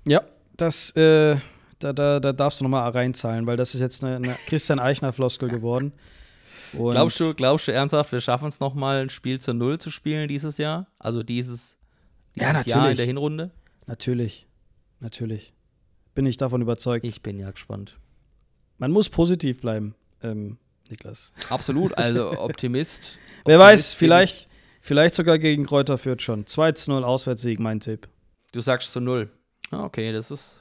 Ja, das, äh, da, da, da darfst du nochmal reinzahlen, weil das ist jetzt eine, eine Christian Eichner-Floskel geworden. Und Glaubst du, glaubst du ernsthaft, wir schaffen es nochmal, ein Spiel zur Null zu spielen dieses Jahr? Also dieses, Ja, dieses Jahr in der Hinrunde? Natürlich, natürlich. Bin ich davon überzeugt. Ich bin ja gespannt. Man muss positiv bleiben, ähm, Niklas. Absolut, also Optimist. Wer Optimist weiß, vielleicht, vielleicht sogar gegen Kräuter Fürth schon. 2-0 Auswärtssieg, mein Tipp. Ich. Du sagst zu Null. Ah, okay, das ist.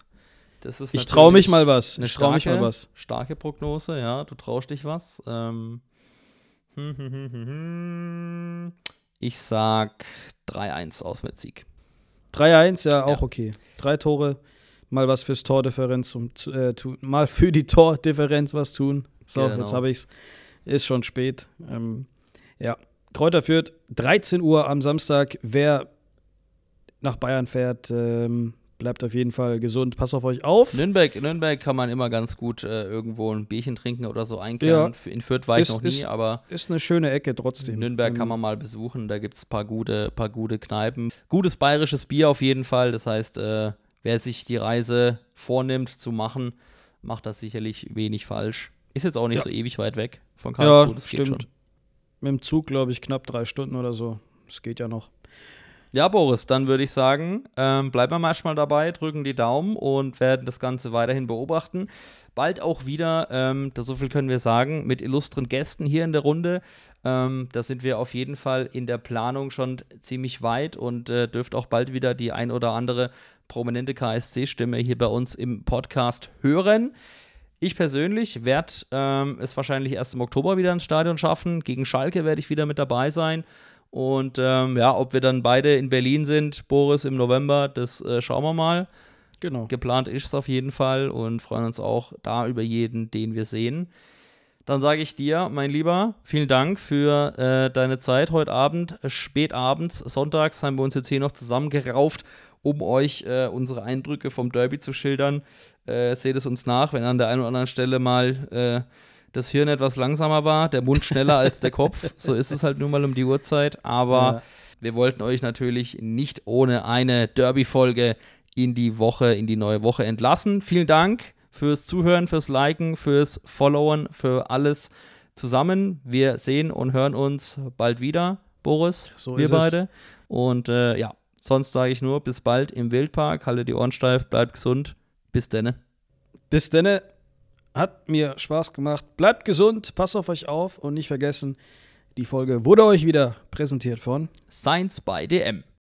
Das ist Ich traue mich mal was. Eine Ich traue mich starke- mal was. Starke Prognose, ja. Du traust dich was. Ähm, hm, hm, hm. Ich sag 3-1 Auswärtssieg. 3-1, ja, auch Ja. okay. Drei Tore, mal was fürs Tordifferenz um, zu, äh, tun. Mal für die Tordifferenz was tun. So, Genau. jetzt habe ich's. Ist schon spät. Ähm, ja, Kräuter führt 13 Uhr am Samstag. Wer nach Bayern fährt, ähm, bleibt auf jeden Fall gesund. Passt auf euch auf. Nürnberg, Nürnberg kann man immer ganz gut äh, irgendwo ein Bierchen trinken oder so einkehren. In Fürth war ich Ist- noch nie, ist- aber Ist eine schöne Ecke trotzdem. Nürnberg kann Ähm, man mal besuchen. Da gibt es ein paar gute, paar gute Kneipen. Gutes bayerisches Bier auf jeden Fall. Das heißt, äh, wer sich die Reise vornimmt zu machen, macht das sicherlich wenig falsch. Ist jetzt auch nicht Ja. so ewig weit weg von Ja, Karlsruhe. das geht stimmt. schon. Mit dem Zug, glaube ich, knapp drei Stunden oder so. Das geht ja noch. Ja, Boris, dann würde ich sagen, ähm, bleiben wir manchmal dabei, drücken die Daumen und werden das Ganze weiterhin beobachten. Bald auch wieder, ähm, so viel können wir sagen, mit illustren Gästen hier in der Runde. Ähm, da sind wir auf jeden Fall in der Planung schon ziemlich weit und äh, dürft auch bald wieder die ein oder andere prominente KSC-Stimme hier bei uns im Podcast hören. Ich persönlich werde ähm, es wahrscheinlich erst im Oktober wieder ins Stadion schaffen. Gegen Schalke werde ich wieder mit dabei sein. Und ähm, ja, ob wir dann beide in Berlin sind, Boris im November, das äh, schauen wir mal. Genau. Geplant ist es auf jeden Fall und freuen uns auch da über jeden, den wir sehen. Dann sage ich dir, mein Lieber, vielen Dank für äh, deine Zeit heute Abend. Äh, Spät abends, sonntags, haben wir uns jetzt hier noch zusammengerauft, um euch äh, unsere Eindrücke vom Derby zu schildern. Äh, seht es uns nach, wenn an der einen oder anderen Stelle mal äh, das Hirn etwas langsamer war, der Mund schneller als der Kopf. So ist es halt nun mal um die Uhrzeit. Aber Ja. wir wollten euch natürlich nicht ohne eine Derby-Folge in die Woche, in die neue Woche entlassen. Vielen Dank fürs Zuhören, fürs Liken, fürs Followen, für alles zusammen. Wir sehen und hören uns bald wieder, Boris, So wir ist es. beide. Und äh, ja, sonst sage ich nur, bis bald im Wildpark. Halte die Ohren steif, bleibt gesund. Bis denne. Bis denn. Hat mir Spaß gemacht. Bleibt gesund, passt auf euch auf und nicht vergessen, die Folge wurde euch wieder präsentiert von Science by DM.